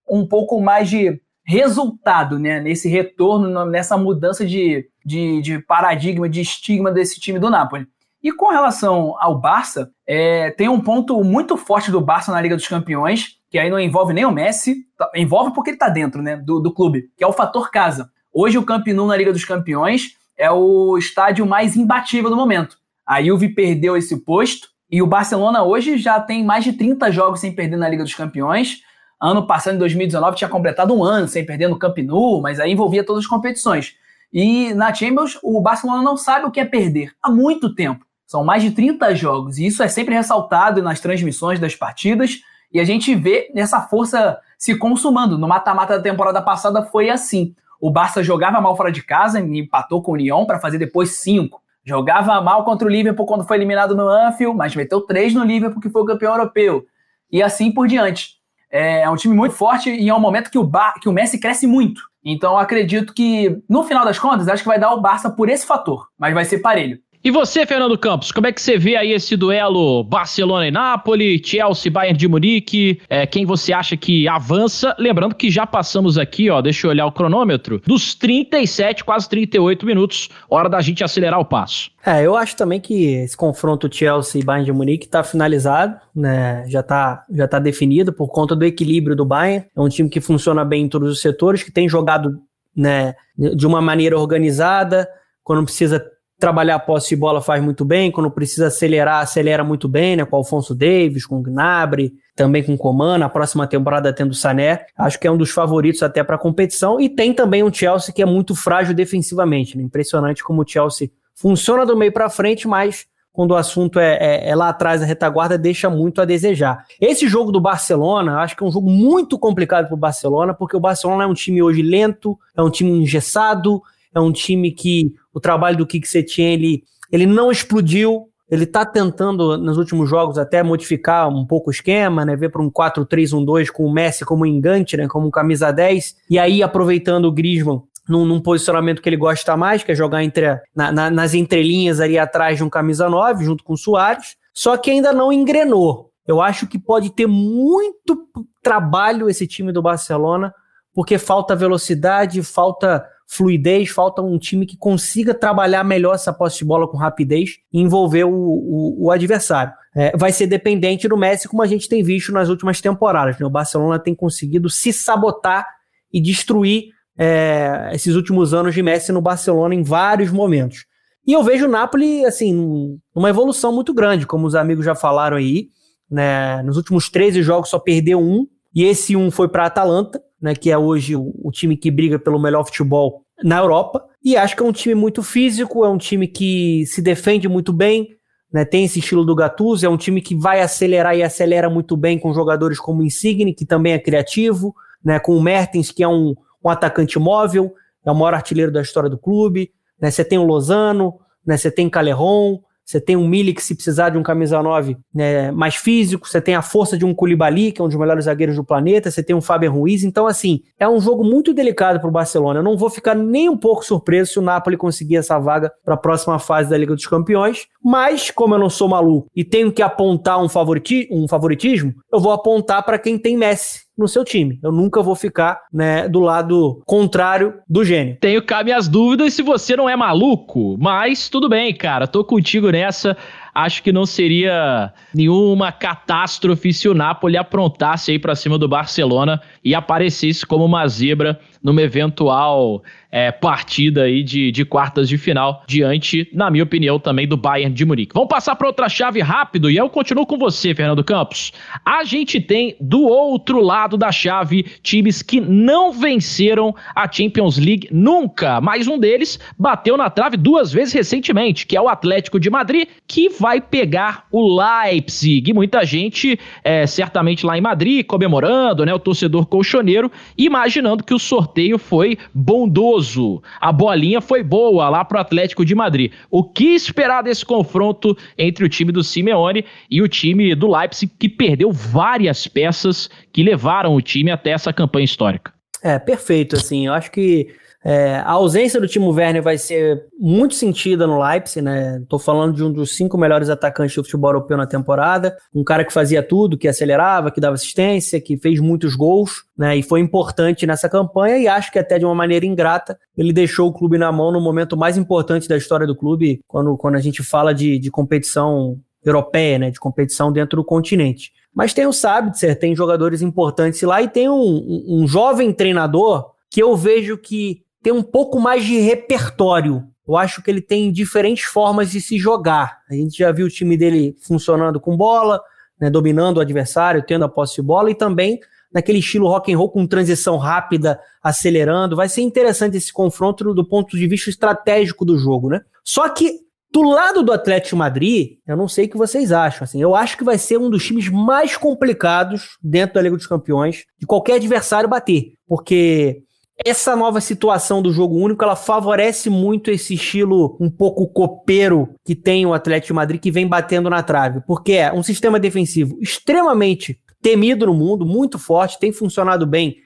um pouco mais de resultado, né? Nesse retorno, nessa mudança de, de, de paradigma, de estigma desse time do Napoli. E com relação ao Barça, é, tem um ponto muito forte do Barça na Liga dos Campeões, que aí não envolve nem o Messi, tá, envolve porque ele está dentro né, do, do clube, que é o fator casa. Hoje o Camp Nou na Liga dos Campeões é o estádio mais imbatível do momento. A Juve perdeu esse posto e o Barcelona hoje já tem mais de 30 jogos sem perder na Liga dos Campeões. Ano passado, em 2019, tinha completado um ano sem perder no Camp Nou, mas aí envolvia todas as competições. E na Champions, o Barcelona não sabe o que é perder há muito tempo. São mais de 30 jogos, e isso é sempre ressaltado nas transmissões das partidas, e a gente vê essa força se consumando. No mata-mata da temporada passada foi assim. O Barça jogava mal fora de casa, empatou com o Lyon para fazer depois cinco. Jogava mal contra o Liverpool quando foi eliminado no Anfield, mas meteu três no Liverpool que foi o campeão europeu. E assim por diante. É, é um time muito forte e é um momento que o, Bar que o Messi cresce muito. Então acredito que, no final das contas, acho que vai dar o Barça por esse fator, mas vai ser parelho. E você, Fernando Campos, como é que você vê aí esse duelo Barcelona e Nápoles, Chelsea, Bayern de Munique? É, quem você acha que avança? Lembrando que já passamos aqui, ó, deixa eu olhar o cronômetro, dos 37, quase 38 minutos, hora da gente acelerar o passo. É, eu acho também que esse confronto Chelsea e Bayern de Munique está finalizado, né? Já está já tá definido por conta do equilíbrio do Bayern. É um time que funciona bem em todos os setores, que tem jogado, né, de uma maneira organizada, quando precisa trabalhar a posse de bola faz muito bem, quando precisa acelerar, acelera muito bem, né? Com o Alfonso Davis, com o Gnabry, também com o Coman, na próxima temporada tendo o Sané. Acho que é um dos favoritos até para a competição. E tem também um Chelsea que é muito frágil defensivamente. Né? Impressionante como o Chelsea funciona do meio para frente, mas quando o assunto é, é, é, lá atrás da retaguarda, deixa muito a desejar. Esse jogo do Barcelona, acho que é um jogo muito complicado para o Barcelona, porque o Barcelona é um time hoje lento, é um time engessado, é um time que o trabalho do Kik Setien, ele, ele não explodiu, ele está tentando, nos últimos jogos, até modificar um pouco o esquema, né? Ver para um 4-3-1-2 com o Messi como engante, né? Como camisa 10. E aí, aproveitando o Griezmann num, num, posicionamento que ele gosta mais, que é jogar entre, na, na, nas entrelinhas ali atrás de um camisa 9, junto com o Soares. Só que ainda não engrenou. Eu acho que pode ter muito trabalho esse time do Barcelona, porque falta velocidade, falta fluidez, falta um time que consiga trabalhar melhor essa posse de bola com rapidez e envolver o, o, o adversário. É, vai ser dependente do Messi, como a gente tem visto nas últimas temporadas. Né? O Barcelona tem conseguido se sabotar e destruir é, esses últimos anos de Messi no Barcelona em vários momentos. E eu vejo o Napoli, assim, numa evolução muito grande, como os amigos já falaram aí. Né? Nos últimos 13 jogos só perdeu um, e esse um foi para Atalanta, né, que é hoje o, o, time que briga pelo melhor futebol na Europa. E acho que é um time muito físico, é um time que se defende muito bem, né? Tem esse estilo do Gattuso, é um time que vai acelerar e acelera muito bem com jogadores como Insigne, que também é criativo, né? Com o Mertens, que é um, um atacante móvel, é o maior artilheiro da história do clube, né? Você tem o Lozano, né? Você tem Caleron, você tem um Milik, se precisar de um camisa 9 né, mais físico, você tem a força de um Koulibaly, que é um dos melhores zagueiros do planeta, você tem um Fabian Ruiz, então assim, é um jogo muito delicado para o Barcelona. Eu não vou ficar nem um pouco surpreso se o Napoli conseguir essa vaga para a próxima fase da Liga dos Campeões, mas como eu não sou maluco e tenho que apontar um, favoriti um favoritismo, eu vou apontar para quem tem Messi no seu time. Eu nunca vou ficar né, do lado contrário do gênio. Tenho cá minhas dúvidas se você não é maluco, mas tudo bem, cara. Tô contigo nessa acho que não seria nenhuma catástrofe se o Napoli aprontasse aí para cima do Barcelona e aparecesse como uma zebra numa eventual é, partida aí de, de quartas de final diante, na minha opinião, também do Bayern de Munique. Vamos passar para outra chave rápido e eu continuo com você, Fernando Campos. A gente tem do outro lado da chave times que não venceram a Champions League nunca. Mais um deles bateu na trave duas vezes recentemente, que é o Atlético de Madrid, que vai pegar o Leipzig. E muita gente, é, certamente lá em Madrid, comemorando, né? O torcedor colchoneiro, imaginando que o sorteio foi bondoso. A bolinha foi boa lá pro Atlético de Madrid. O que esperar desse confronto entre o time do Simeone e o time do Leipzig, que perdeu várias peças que levaram o time até essa campanha histórica? É, perfeito, assim, eu acho que é, a ausência do Timo Werner vai ser muito sentida no Leipzig, né? Tô falando de um dos cinco melhores atacantes do futebol europeu na temporada, um cara que fazia tudo, que acelerava, que dava assistência, que fez muitos gols, né? E foi importante nessa campanha e acho que até de uma maneira ingrata ele deixou o clube na mão no momento mais importante da história do clube, quando, quando a gente fala de, de competição europeia, né? De competição dentro do continente. Mas tem o Sabitzer, tem jogadores importantes lá e tem um, um, um jovem treinador que eu vejo que tem um pouco mais de repertório. Eu acho que ele tem diferentes formas de se jogar. A gente já viu o time dele funcionando com bola, né, dominando o adversário, tendo a posse de bola e também naquele estilo rock and roll com transição rápida, acelerando. Vai ser interessante esse confronto do ponto de vista estratégico do jogo, né? Só que do lado do Atlético Madrid, eu não sei o que vocês acham. Assim, eu acho que vai ser um dos times mais complicados dentro da Liga dos Campeões de qualquer adversário bater, porque essa nova situação do jogo único, ela favorece muito esse estilo um pouco copeiro que tem o Atlético Madrid, que vem batendo na trave, porque é um sistema defensivo extremamente temido no mundo, muito forte, tem funcionado bem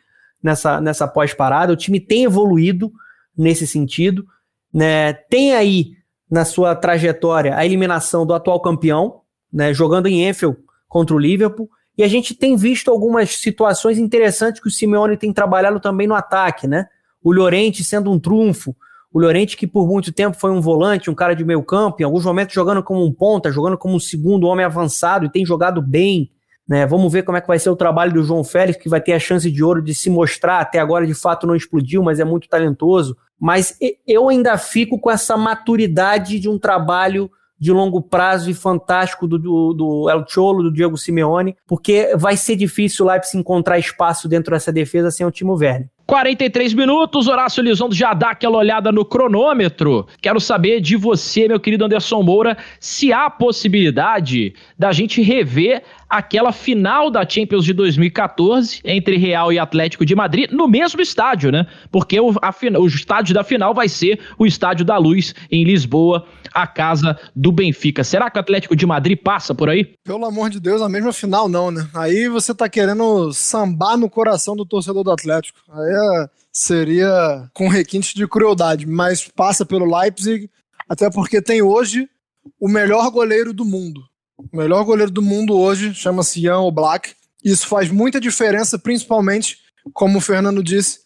nessa, nessa pós-parada, o time tem evoluído nesse sentido, né? Tem aí na sua trajetória a eliminação do atual campeão, né? Jogando em Enfield contra o Liverpool, e a gente tem visto algumas situações interessantes que o Simeone tem trabalhado também no ataque, né? O Llorente sendo um trunfo, o Llorente que por muito tempo foi um volante, um cara de meio campo, em alguns momentos jogando como um ponta, jogando como um segundo homem avançado e tem jogado bem, né? Vamos ver como é que vai ser o trabalho do João Félix, que vai ter a chance de ouro de se mostrar, até agora de fato não explodiu, mas é muito talentoso. Mas eu ainda fico com essa maturidade de um trabalho de longo prazo e fantástico do, do, do, El Cholo, do Diego Simeone, porque vai ser difícil o Leipzig encontrar espaço dentro dessa defesa sem o Timo Werner. 43 minutos, Horácio Lizondo já dá aquela olhada no cronômetro. Quero saber de você, meu querido Anderson Moura, se há possibilidade da gente rever aquela final da Champions de 2014 entre Real e Atlético de Madrid no mesmo estádio, né? Porque o, a, o estádio da final vai ser o Estádio da Luz em Lisboa, a casa do Benfica. Será que o Atlético de Madrid passa por aí? Pelo amor de Deus, a mesma final não, né? Aí você tá querendo sambar no coração do torcedor do Atlético. Aí seria, seria com requinte de crueldade, mas passa pelo Leipzig, até porque tem hoje o melhor goleiro do mundo. O melhor goleiro do mundo hoje chama-se Jan Oblak. Isso faz muita diferença, principalmente, como o Fernando disse,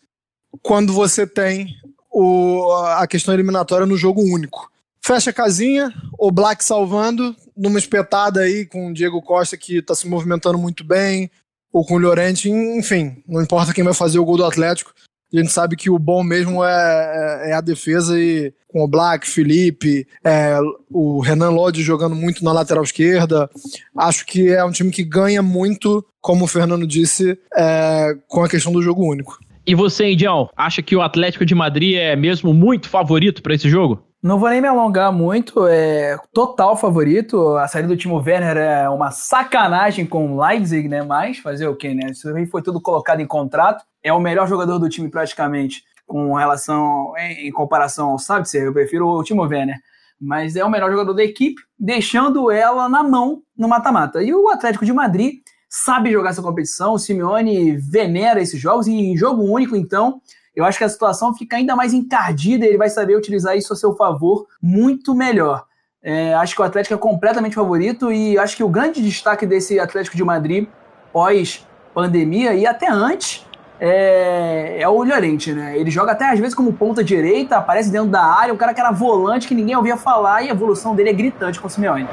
quando você tem o, a questão eliminatória no jogo único. Fecha a casinha, o Black salvando, numa espetada aí com o Diego Costa que está se movimentando muito bem, ou com o Llorente, enfim, não importa quem vai fazer o gol do Atlético. A gente sabe que o bom mesmo é, é, é a defesa e com o Black, Felipe, é, o Renan Lodge jogando muito na lateral esquerda. Acho que é um time que ganha muito, como o Fernando disse, é, com a questão do jogo único. E você, Indião, acha que o Atlético de Madrid é mesmo muito favorito para esse jogo? Não vou nem me alongar muito, é total favorito. A saída do Timo Werner é uma sacanagem com o Leipzig, né? Mas fazer o quê, né? Isso aí foi tudo colocado em contrato. É o melhor jogador do time praticamente com relação em, em comparação ao Sabitzer. Eu prefiro o Timo Werner, mas é o melhor jogador da equipe, deixando ela na mão no mata-mata. E o Atlético de Madrid sabe jogar essa competição. O Simeone venera esses jogos e em jogo único, então eu acho que a situação fica ainda mais encardida e ele vai saber utilizar isso a seu favor muito melhor. É, acho que o Atlético é completamente favorito e acho que o grande destaque desse Atlético de Madrid pós-pandemia e até antes é, é, o Llorente, né? Ele joga até às vezes como ponta direita, aparece dentro da área, um cara que era volante que ninguém ouvia falar e a evolução dele é gritante com o Simeone.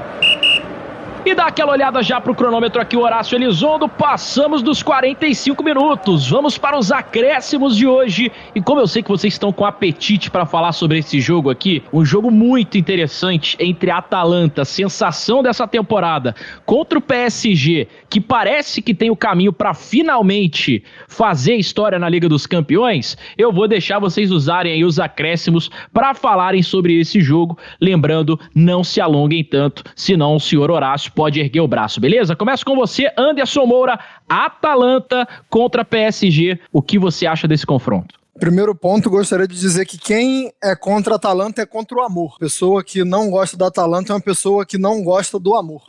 E dá aquela olhada já pro cronômetro aqui, o Horácio Elizondo. Passamos dos 45 minutos. Vamos para os acréscimos de hoje. E como eu sei que vocês estão com apetite para falar sobre esse jogo aqui, um jogo muito interessante entre Atalanta, sensação dessa temporada, contra o PSG, que parece que tem o caminho para finalmente fazer história na Liga dos Campeões. Eu vou deixar vocês usarem aí os acréscimos para falarem sobre esse jogo. Lembrando, não se alonguem tanto, senão o senhor Horácio pode erguer o braço, beleza? Começa com você, Anderson Moura, Atalanta contra PSG. O que você acha desse confronto? Primeiro ponto, gostaria de dizer que quem é contra a Atalanta é contra o amor. Pessoa que não gosta da Atalanta é uma pessoa que não gosta do amor.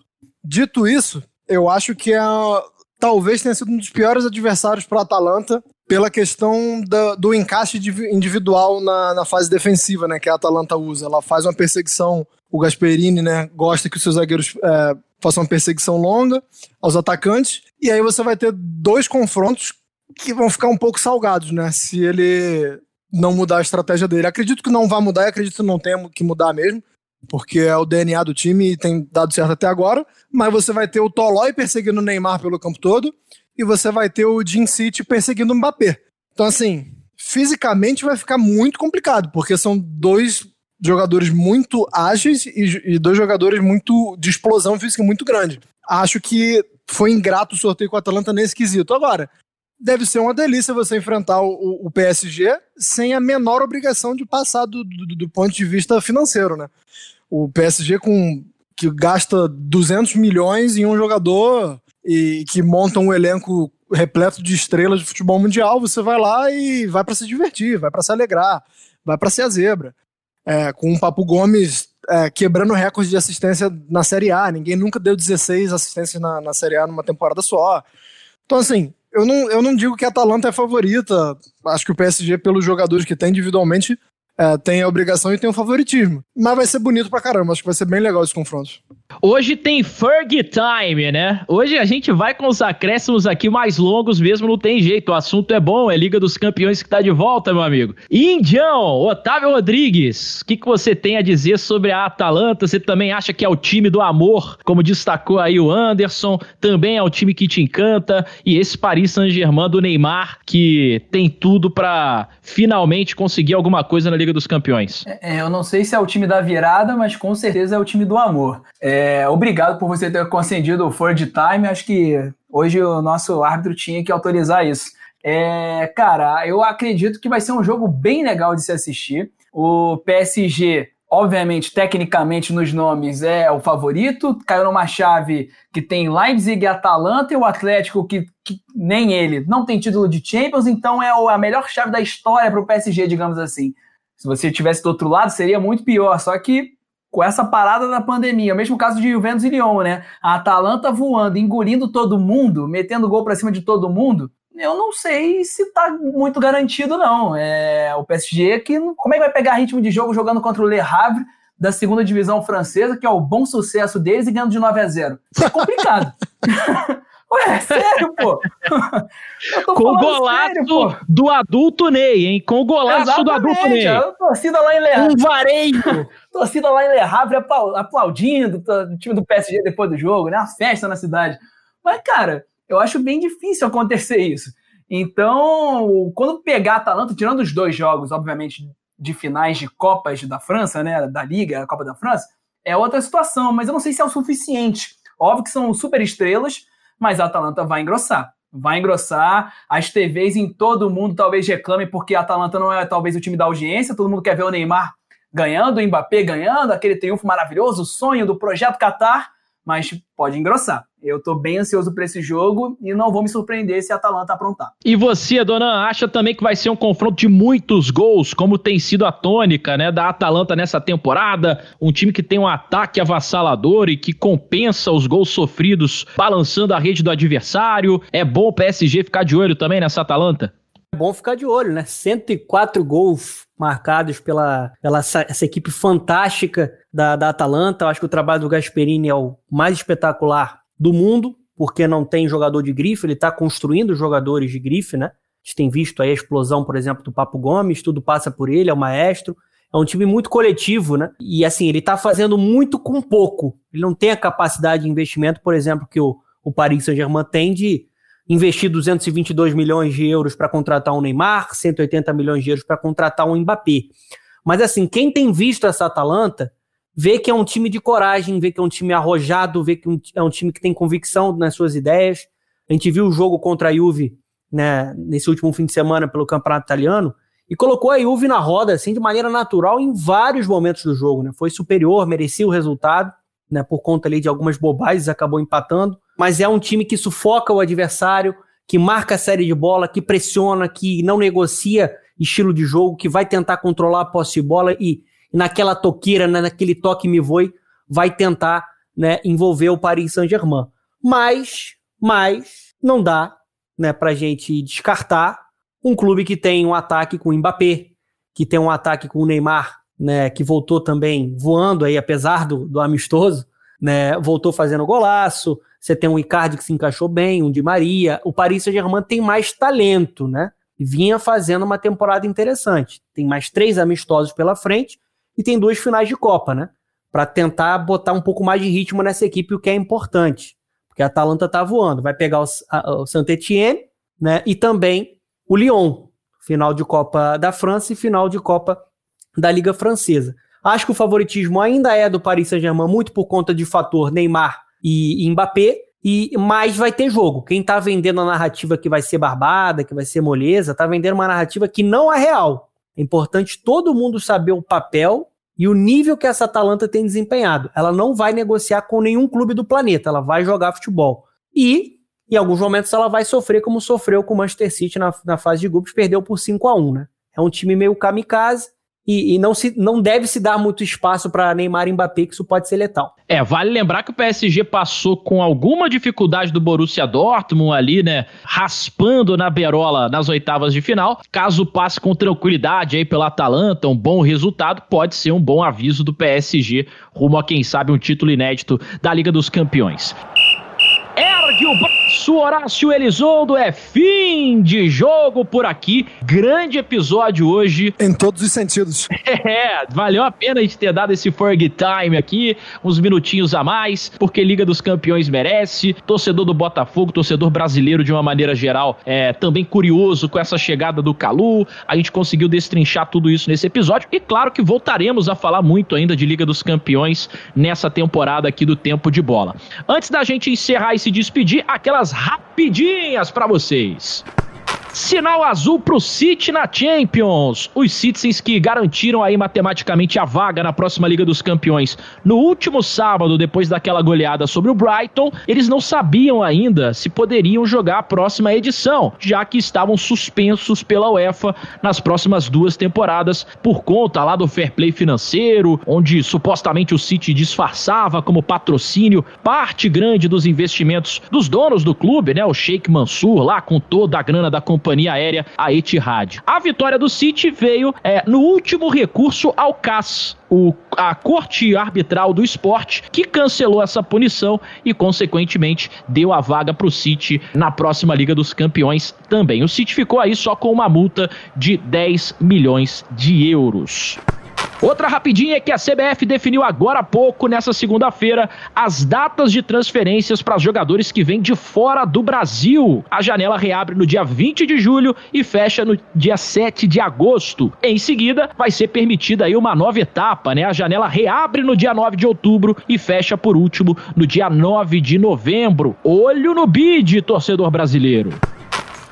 Dito isso, eu acho que é, talvez tenha sido um dos piores adversários para a Atalanta pela questão da, do encaixe individual na, na, fase defensiva né, que a Atalanta usa. Ela faz uma perseguição, o Gasperini né, gosta que os seus zagueiros é, faça uma perseguição longa aos atacantes, e aí você vai ter dois confrontos que vão ficar um pouco salgados, né? Se ele não mudar a estratégia dele. Acredito que não vai mudar e acredito que não tenha que mudar mesmo, porque é o DNA do time e tem dado certo até agora. Mas você vai ter o Tolói perseguindo o Neymar pelo campo todo e você vai ter o Jim City perseguindo o Mbappé. Então, assim, fisicamente vai ficar muito complicado, porque são dois jogadores muito ágeis e, e, dois jogadores muito de explosão física muito grande. Acho que foi ingrato o sorteio com o Atalanta nesse quesito. Agora, deve ser uma delícia você enfrentar o, o PSG sem a menor obrigação de passar do, do, do, ponto de vista financeiro, né? O PSG com que gasta 200 milhões em um jogador e que monta um elenco repleto de estrelas de futebol mundial, você vai lá e vai para se divertir, vai para se alegrar, vai para ser a zebra é, com o Papo Gomes é, quebrando recorde de assistência na Série A. Ninguém nunca deu 16 assistências na, na Série A numa temporada só. Então, assim, eu não, eu não digo que a Atalanta é favorita. Acho que o PSG, pelos jogadores que tem individualmente, é, tem a obrigação e tem o favoritismo. Mas vai ser bonito pra caramba, acho que vai ser bem legal esse confronto. Hoje tem Ferg Time, né? Hoje a gente vai com os acréscimos aqui mais longos mesmo, não tem jeito. O assunto é bom, é Liga dos Campeões que tá de volta, meu amigo. Indião, Otávio Rodrigues, o que, que você tem a dizer sobre a Atalanta? Você também acha que é o time do amor, como destacou aí o Anderson? Também é o time que te encanta? E esse Paris Saint-Germain do Neymar, que tem tudo para finalmente conseguir alguma coisa na Liga dos Campeões? É, eu não sei se é o time da virada, mas com certeza é o time do amor. É, obrigado por você ter concedido o Ford Time. Acho que hoje o nosso árbitro tinha que autorizar isso. É, cara, eu acredito que vai ser um jogo bem legal de se assistir. O PSG obviamente, tecnicamente, nos nomes é o favorito. Caiu numa chave que tem Leipzig e Atalanta, e o Atlético, que, que, nem ele não tem título de Champions, então é a melhor chave da história para o PSG, digamos assim. Se você tivesse do outro lado, seria muito pior. Só que com essa parada da pandemia, o mesmo caso de Juventus e Lyon, né? A Atalanta voando, engolindo todo mundo, metendo gol para cima de todo mundo. Eu não sei se tá muito garantido, não. É, o PSG que como é que vai pegar ritmo de jogo jogando contra o Le Havre da segunda divisão francesa, que é o bom sucesso deles e ganhando de 9 a 0. É complicado. Ué, sério, pô? Com o golaço sério, do adulto Ney, hein? Com o golaço Exatamente, do adulto Ney. A torcida lá em Le Um varejo. torcida lá em Le Havre aplaudindo o time do PSG depois do jogo, né? Uma festa na cidade. Mas, cara, eu acho bem difícil acontecer isso. Então, quando pegar a Atalanta, tirando os dois jogos, obviamente, de finais de Copas da França, né? Da Liga, a Copa da França, é outra situação, mas eu não sei se é o suficiente. Óbvio que são super estrelas, mas a Atalanta vai engrossar. Vai engrossar. As TVs em todo mundo talvez reclamem porque a Atalanta não é talvez o time da audiência. Todo mundo quer ver o Neymar ganhando, o Mbappé ganhando, aquele triunfo maravilhoso, o sonho do projeto Qatar, mas pode engrossar. Eu tô bem ansioso para esse jogo e não vou me surpreender se a Atalanta aprontar. E você, Dona, acha também que vai ser um confronto de muitos gols, como tem sido a tônica, né, da Atalanta nessa temporada, um time que tem um ataque avassalador e que compensa os gols sofridos balançando a rede do adversário. É bom o PSG ficar de olho também nessa Atalanta? É bom ficar de olho, né? 104 gols marcados pela, pela essa, essa equipe fantástica da, da Atalanta. Eu acho que o trabalho do Gasperini é o mais espetacular do mundo, porque não tem jogador de grife, ele está construindo jogadores de grife, né? A gente tem visto aí a explosão, por exemplo, do Papo Gomes, tudo passa por ele, é o maestro. É um time muito coletivo, né? E assim, ele está fazendo muito com pouco. Ele não tem a capacidade de investimento, por exemplo, que o, o Paris Saint-Germain tem de investir 222 milhões de euros para contratar um Neymar, 180 milhões de euros para contratar um Mbappé. Mas assim, quem tem visto essa Atalanta vê que é um time de coragem, vê que é um time arrojado, vê que é um time que tem convicção nas suas ideias. A gente viu o jogo contra a Juve né, nesse último fim de semana pelo Campeonato Italiano e colocou a Juve na roda assim de maneira natural em vários momentos do jogo. Né? Foi superior, merecia o resultado, né, por conta ali de algumas bobagens, acabou empatando. Mas é um time que sufoca o adversário, que marca a série de bola, que pressiona, que não negocia estilo de jogo, que vai tentar controlar a posse de bola e naquela toqueira, naquele toque me voe, vai tentar né, envolver o Paris Saint-Germain. Mas, mas não dá né, para gente descartar um clube que tem um ataque com o Mbappé, que tem um ataque com o Neymar, né, que voltou também voando aí, apesar do, do amistoso, né, voltou fazendo golaço. Você tem um Icardi que se encaixou bem, um Di Maria. O Paris Saint-Germain tem mais talento, né? Vinha fazendo uma temporada interessante. Tem mais três amistosos pela frente e tem duas finais de Copa, né? Para tentar botar um pouco mais de ritmo nessa equipe, o que é importante. Porque a Atalanta tá voando. Vai pegar o, o Saint-Etienne, né? E também o Lyon, final de Copa da França e final de Copa da Liga Francesa. Acho que o favoritismo ainda é do Paris Saint-Germain, muito por conta de fator Neymar e Mbappé, e mais vai ter jogo. Quem tá vendendo a narrativa que vai ser barbada, que vai ser moleza, tá vendendo uma narrativa que não é real. É importante todo mundo saber o papel e o nível que essa Atalanta tem desempenhado. Ela não vai negociar com nenhum clube do planeta, ela vai jogar futebol. E, em alguns momentos, ela vai sofrer como sofreu com o Manchester City na, na fase de grupos, perdeu por 5 a 1 né? É um time meio kamikaze, e, e, não, se, não deve se dar muito espaço para Neymar e Mbappé, que isso pode ser letal. É, vale lembrar que o PSG passou com alguma dificuldade do Borussia Dortmund ali, né, raspando na berola nas oitavas de final. Caso passe com tranquilidade aí pela Atalanta, um bom resultado, pode ser um bom aviso do PSG rumo a quem sabe um título inédito da Liga dos Campeões. Ergue o braço, Horácio Elizondo. É fim de jogo por aqui. Grande episódio hoje. Em todos os sentidos. É, valeu a pena a gente ter dado esse Ferg Time aqui, uns minutinhos a mais, porque Liga dos Campeões merece. Torcedor do Botafogo, torcedor brasileiro de uma maneira geral, é também curioso com essa chegada do Calu. A gente conseguiu destrinchar tudo isso nesse episódio. E claro que voltaremos a falar muito ainda de Liga dos Campeões nessa temporada aqui do Tempo de Bola. Antes da gente encerrar esse se despedir, aquelas rapidinhas para vocês. Sinal azul pro City na Champions. Os Citizens que garantiram aí matematicamente a vaga na próxima Liga dos Campeões. No último sábado, depois daquela goleada sobre o Brighton, eles não sabiam ainda se poderiam jogar a próxima edição, já que estavam suspensos pela UEFA nas próximas duas temporadas por conta lá do fair play financeiro, onde supostamente o City disfarçava como patrocínio parte grande dos investimentos dos donos do clube, né, o Sheikh Mansur lá com toda a grana da companhia companhia aérea, a Etihad. A vitória do City veio é, no último recurso ao CAS, o, a Corte Arbitral do Esporte, que cancelou essa punição e, consequentemente, deu a vaga para o City na próxima Liga dos Campeões também. O City ficou aí só com uma multa de 10 milhões de euros. Outra rapidinha é que a CBF definiu agora há pouco, nessa segunda-feira, as datas de transferências para jogadores que vêm de fora do Brasil. A janela reabre no dia 20 de julho e fecha no dia 7 de agosto. Em seguida, vai ser permitida aí uma nova etapa, né? A janela reabre no dia 9 de outubro e fecha por último no dia 9 de novembro. Olho no bid, torcedor brasileiro.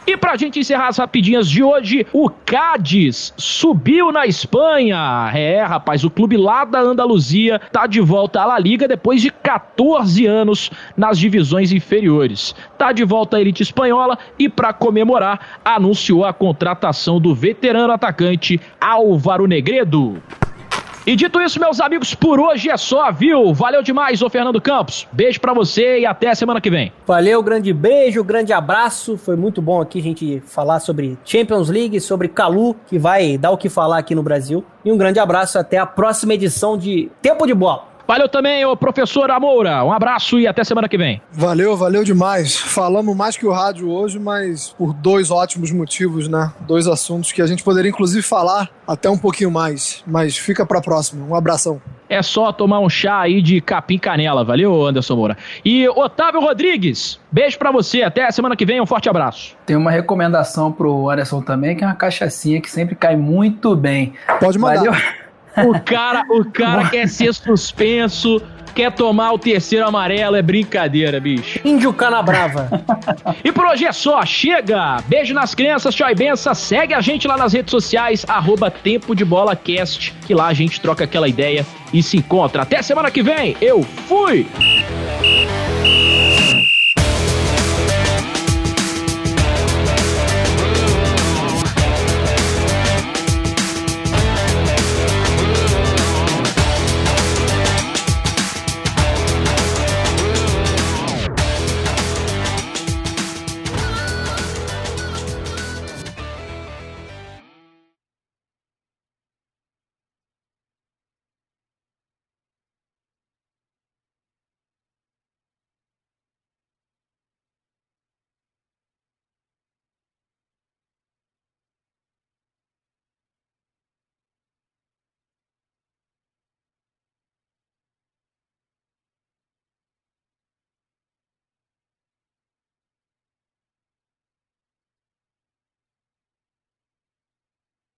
E pra gente encerrar as rapidinhas de hoje, o Cádiz subiu na Espanha. É, rapaz, o clube lá da Andaluzia tá de volta à La Liga depois de 14 anos nas divisões inferiores. Tá de volta à elite espanhola e para comemorar anunciou a contratação do veterano atacante Álvaro Negredo. E dito isso, meus amigos, por hoje é só, viu? Valeu demais, ô Fernando Campos. Beijo para você e até a semana que vem. Valeu, grande beijo, grande abraço. Foi muito bom aqui a gente falar sobre Champions League, sobre Calu, que vai dar o que falar aqui no Brasil. E um grande abraço até a próxima edição de Tempo de Bola. Valeu também, ô professor Amoura. Um abraço e até semana que vem. Valeu, valeu demais. Falamos mais que o rádio hoje, mas por dois ótimos motivos, né? Dois assuntos que a gente poderia inclusive falar até um pouquinho mais. Mas fica pra próxima. Um abração. É só tomar um chá aí de capim canela, valeu, Anderson Moura? E Otávio Rodrigues, beijo pra você, até a semana que vem, um forte abraço. Tem uma recomendação pro Anderson também, que é uma cachaçinha que sempre cai muito bem. Pode mandar. Valeu? O cara, o cara quer ser suspenso, quer tomar o terceiro amarelo, é brincadeira, bicho. Índio Canabrava. E por hoje é só, chega! Beijo nas crianças, tchau e benção. Segue a gente lá nas redes sociais, arroba Tempo de Bola Cast, que lá a gente troca aquela ideia e se encontra. Até semana que vem, eu fui!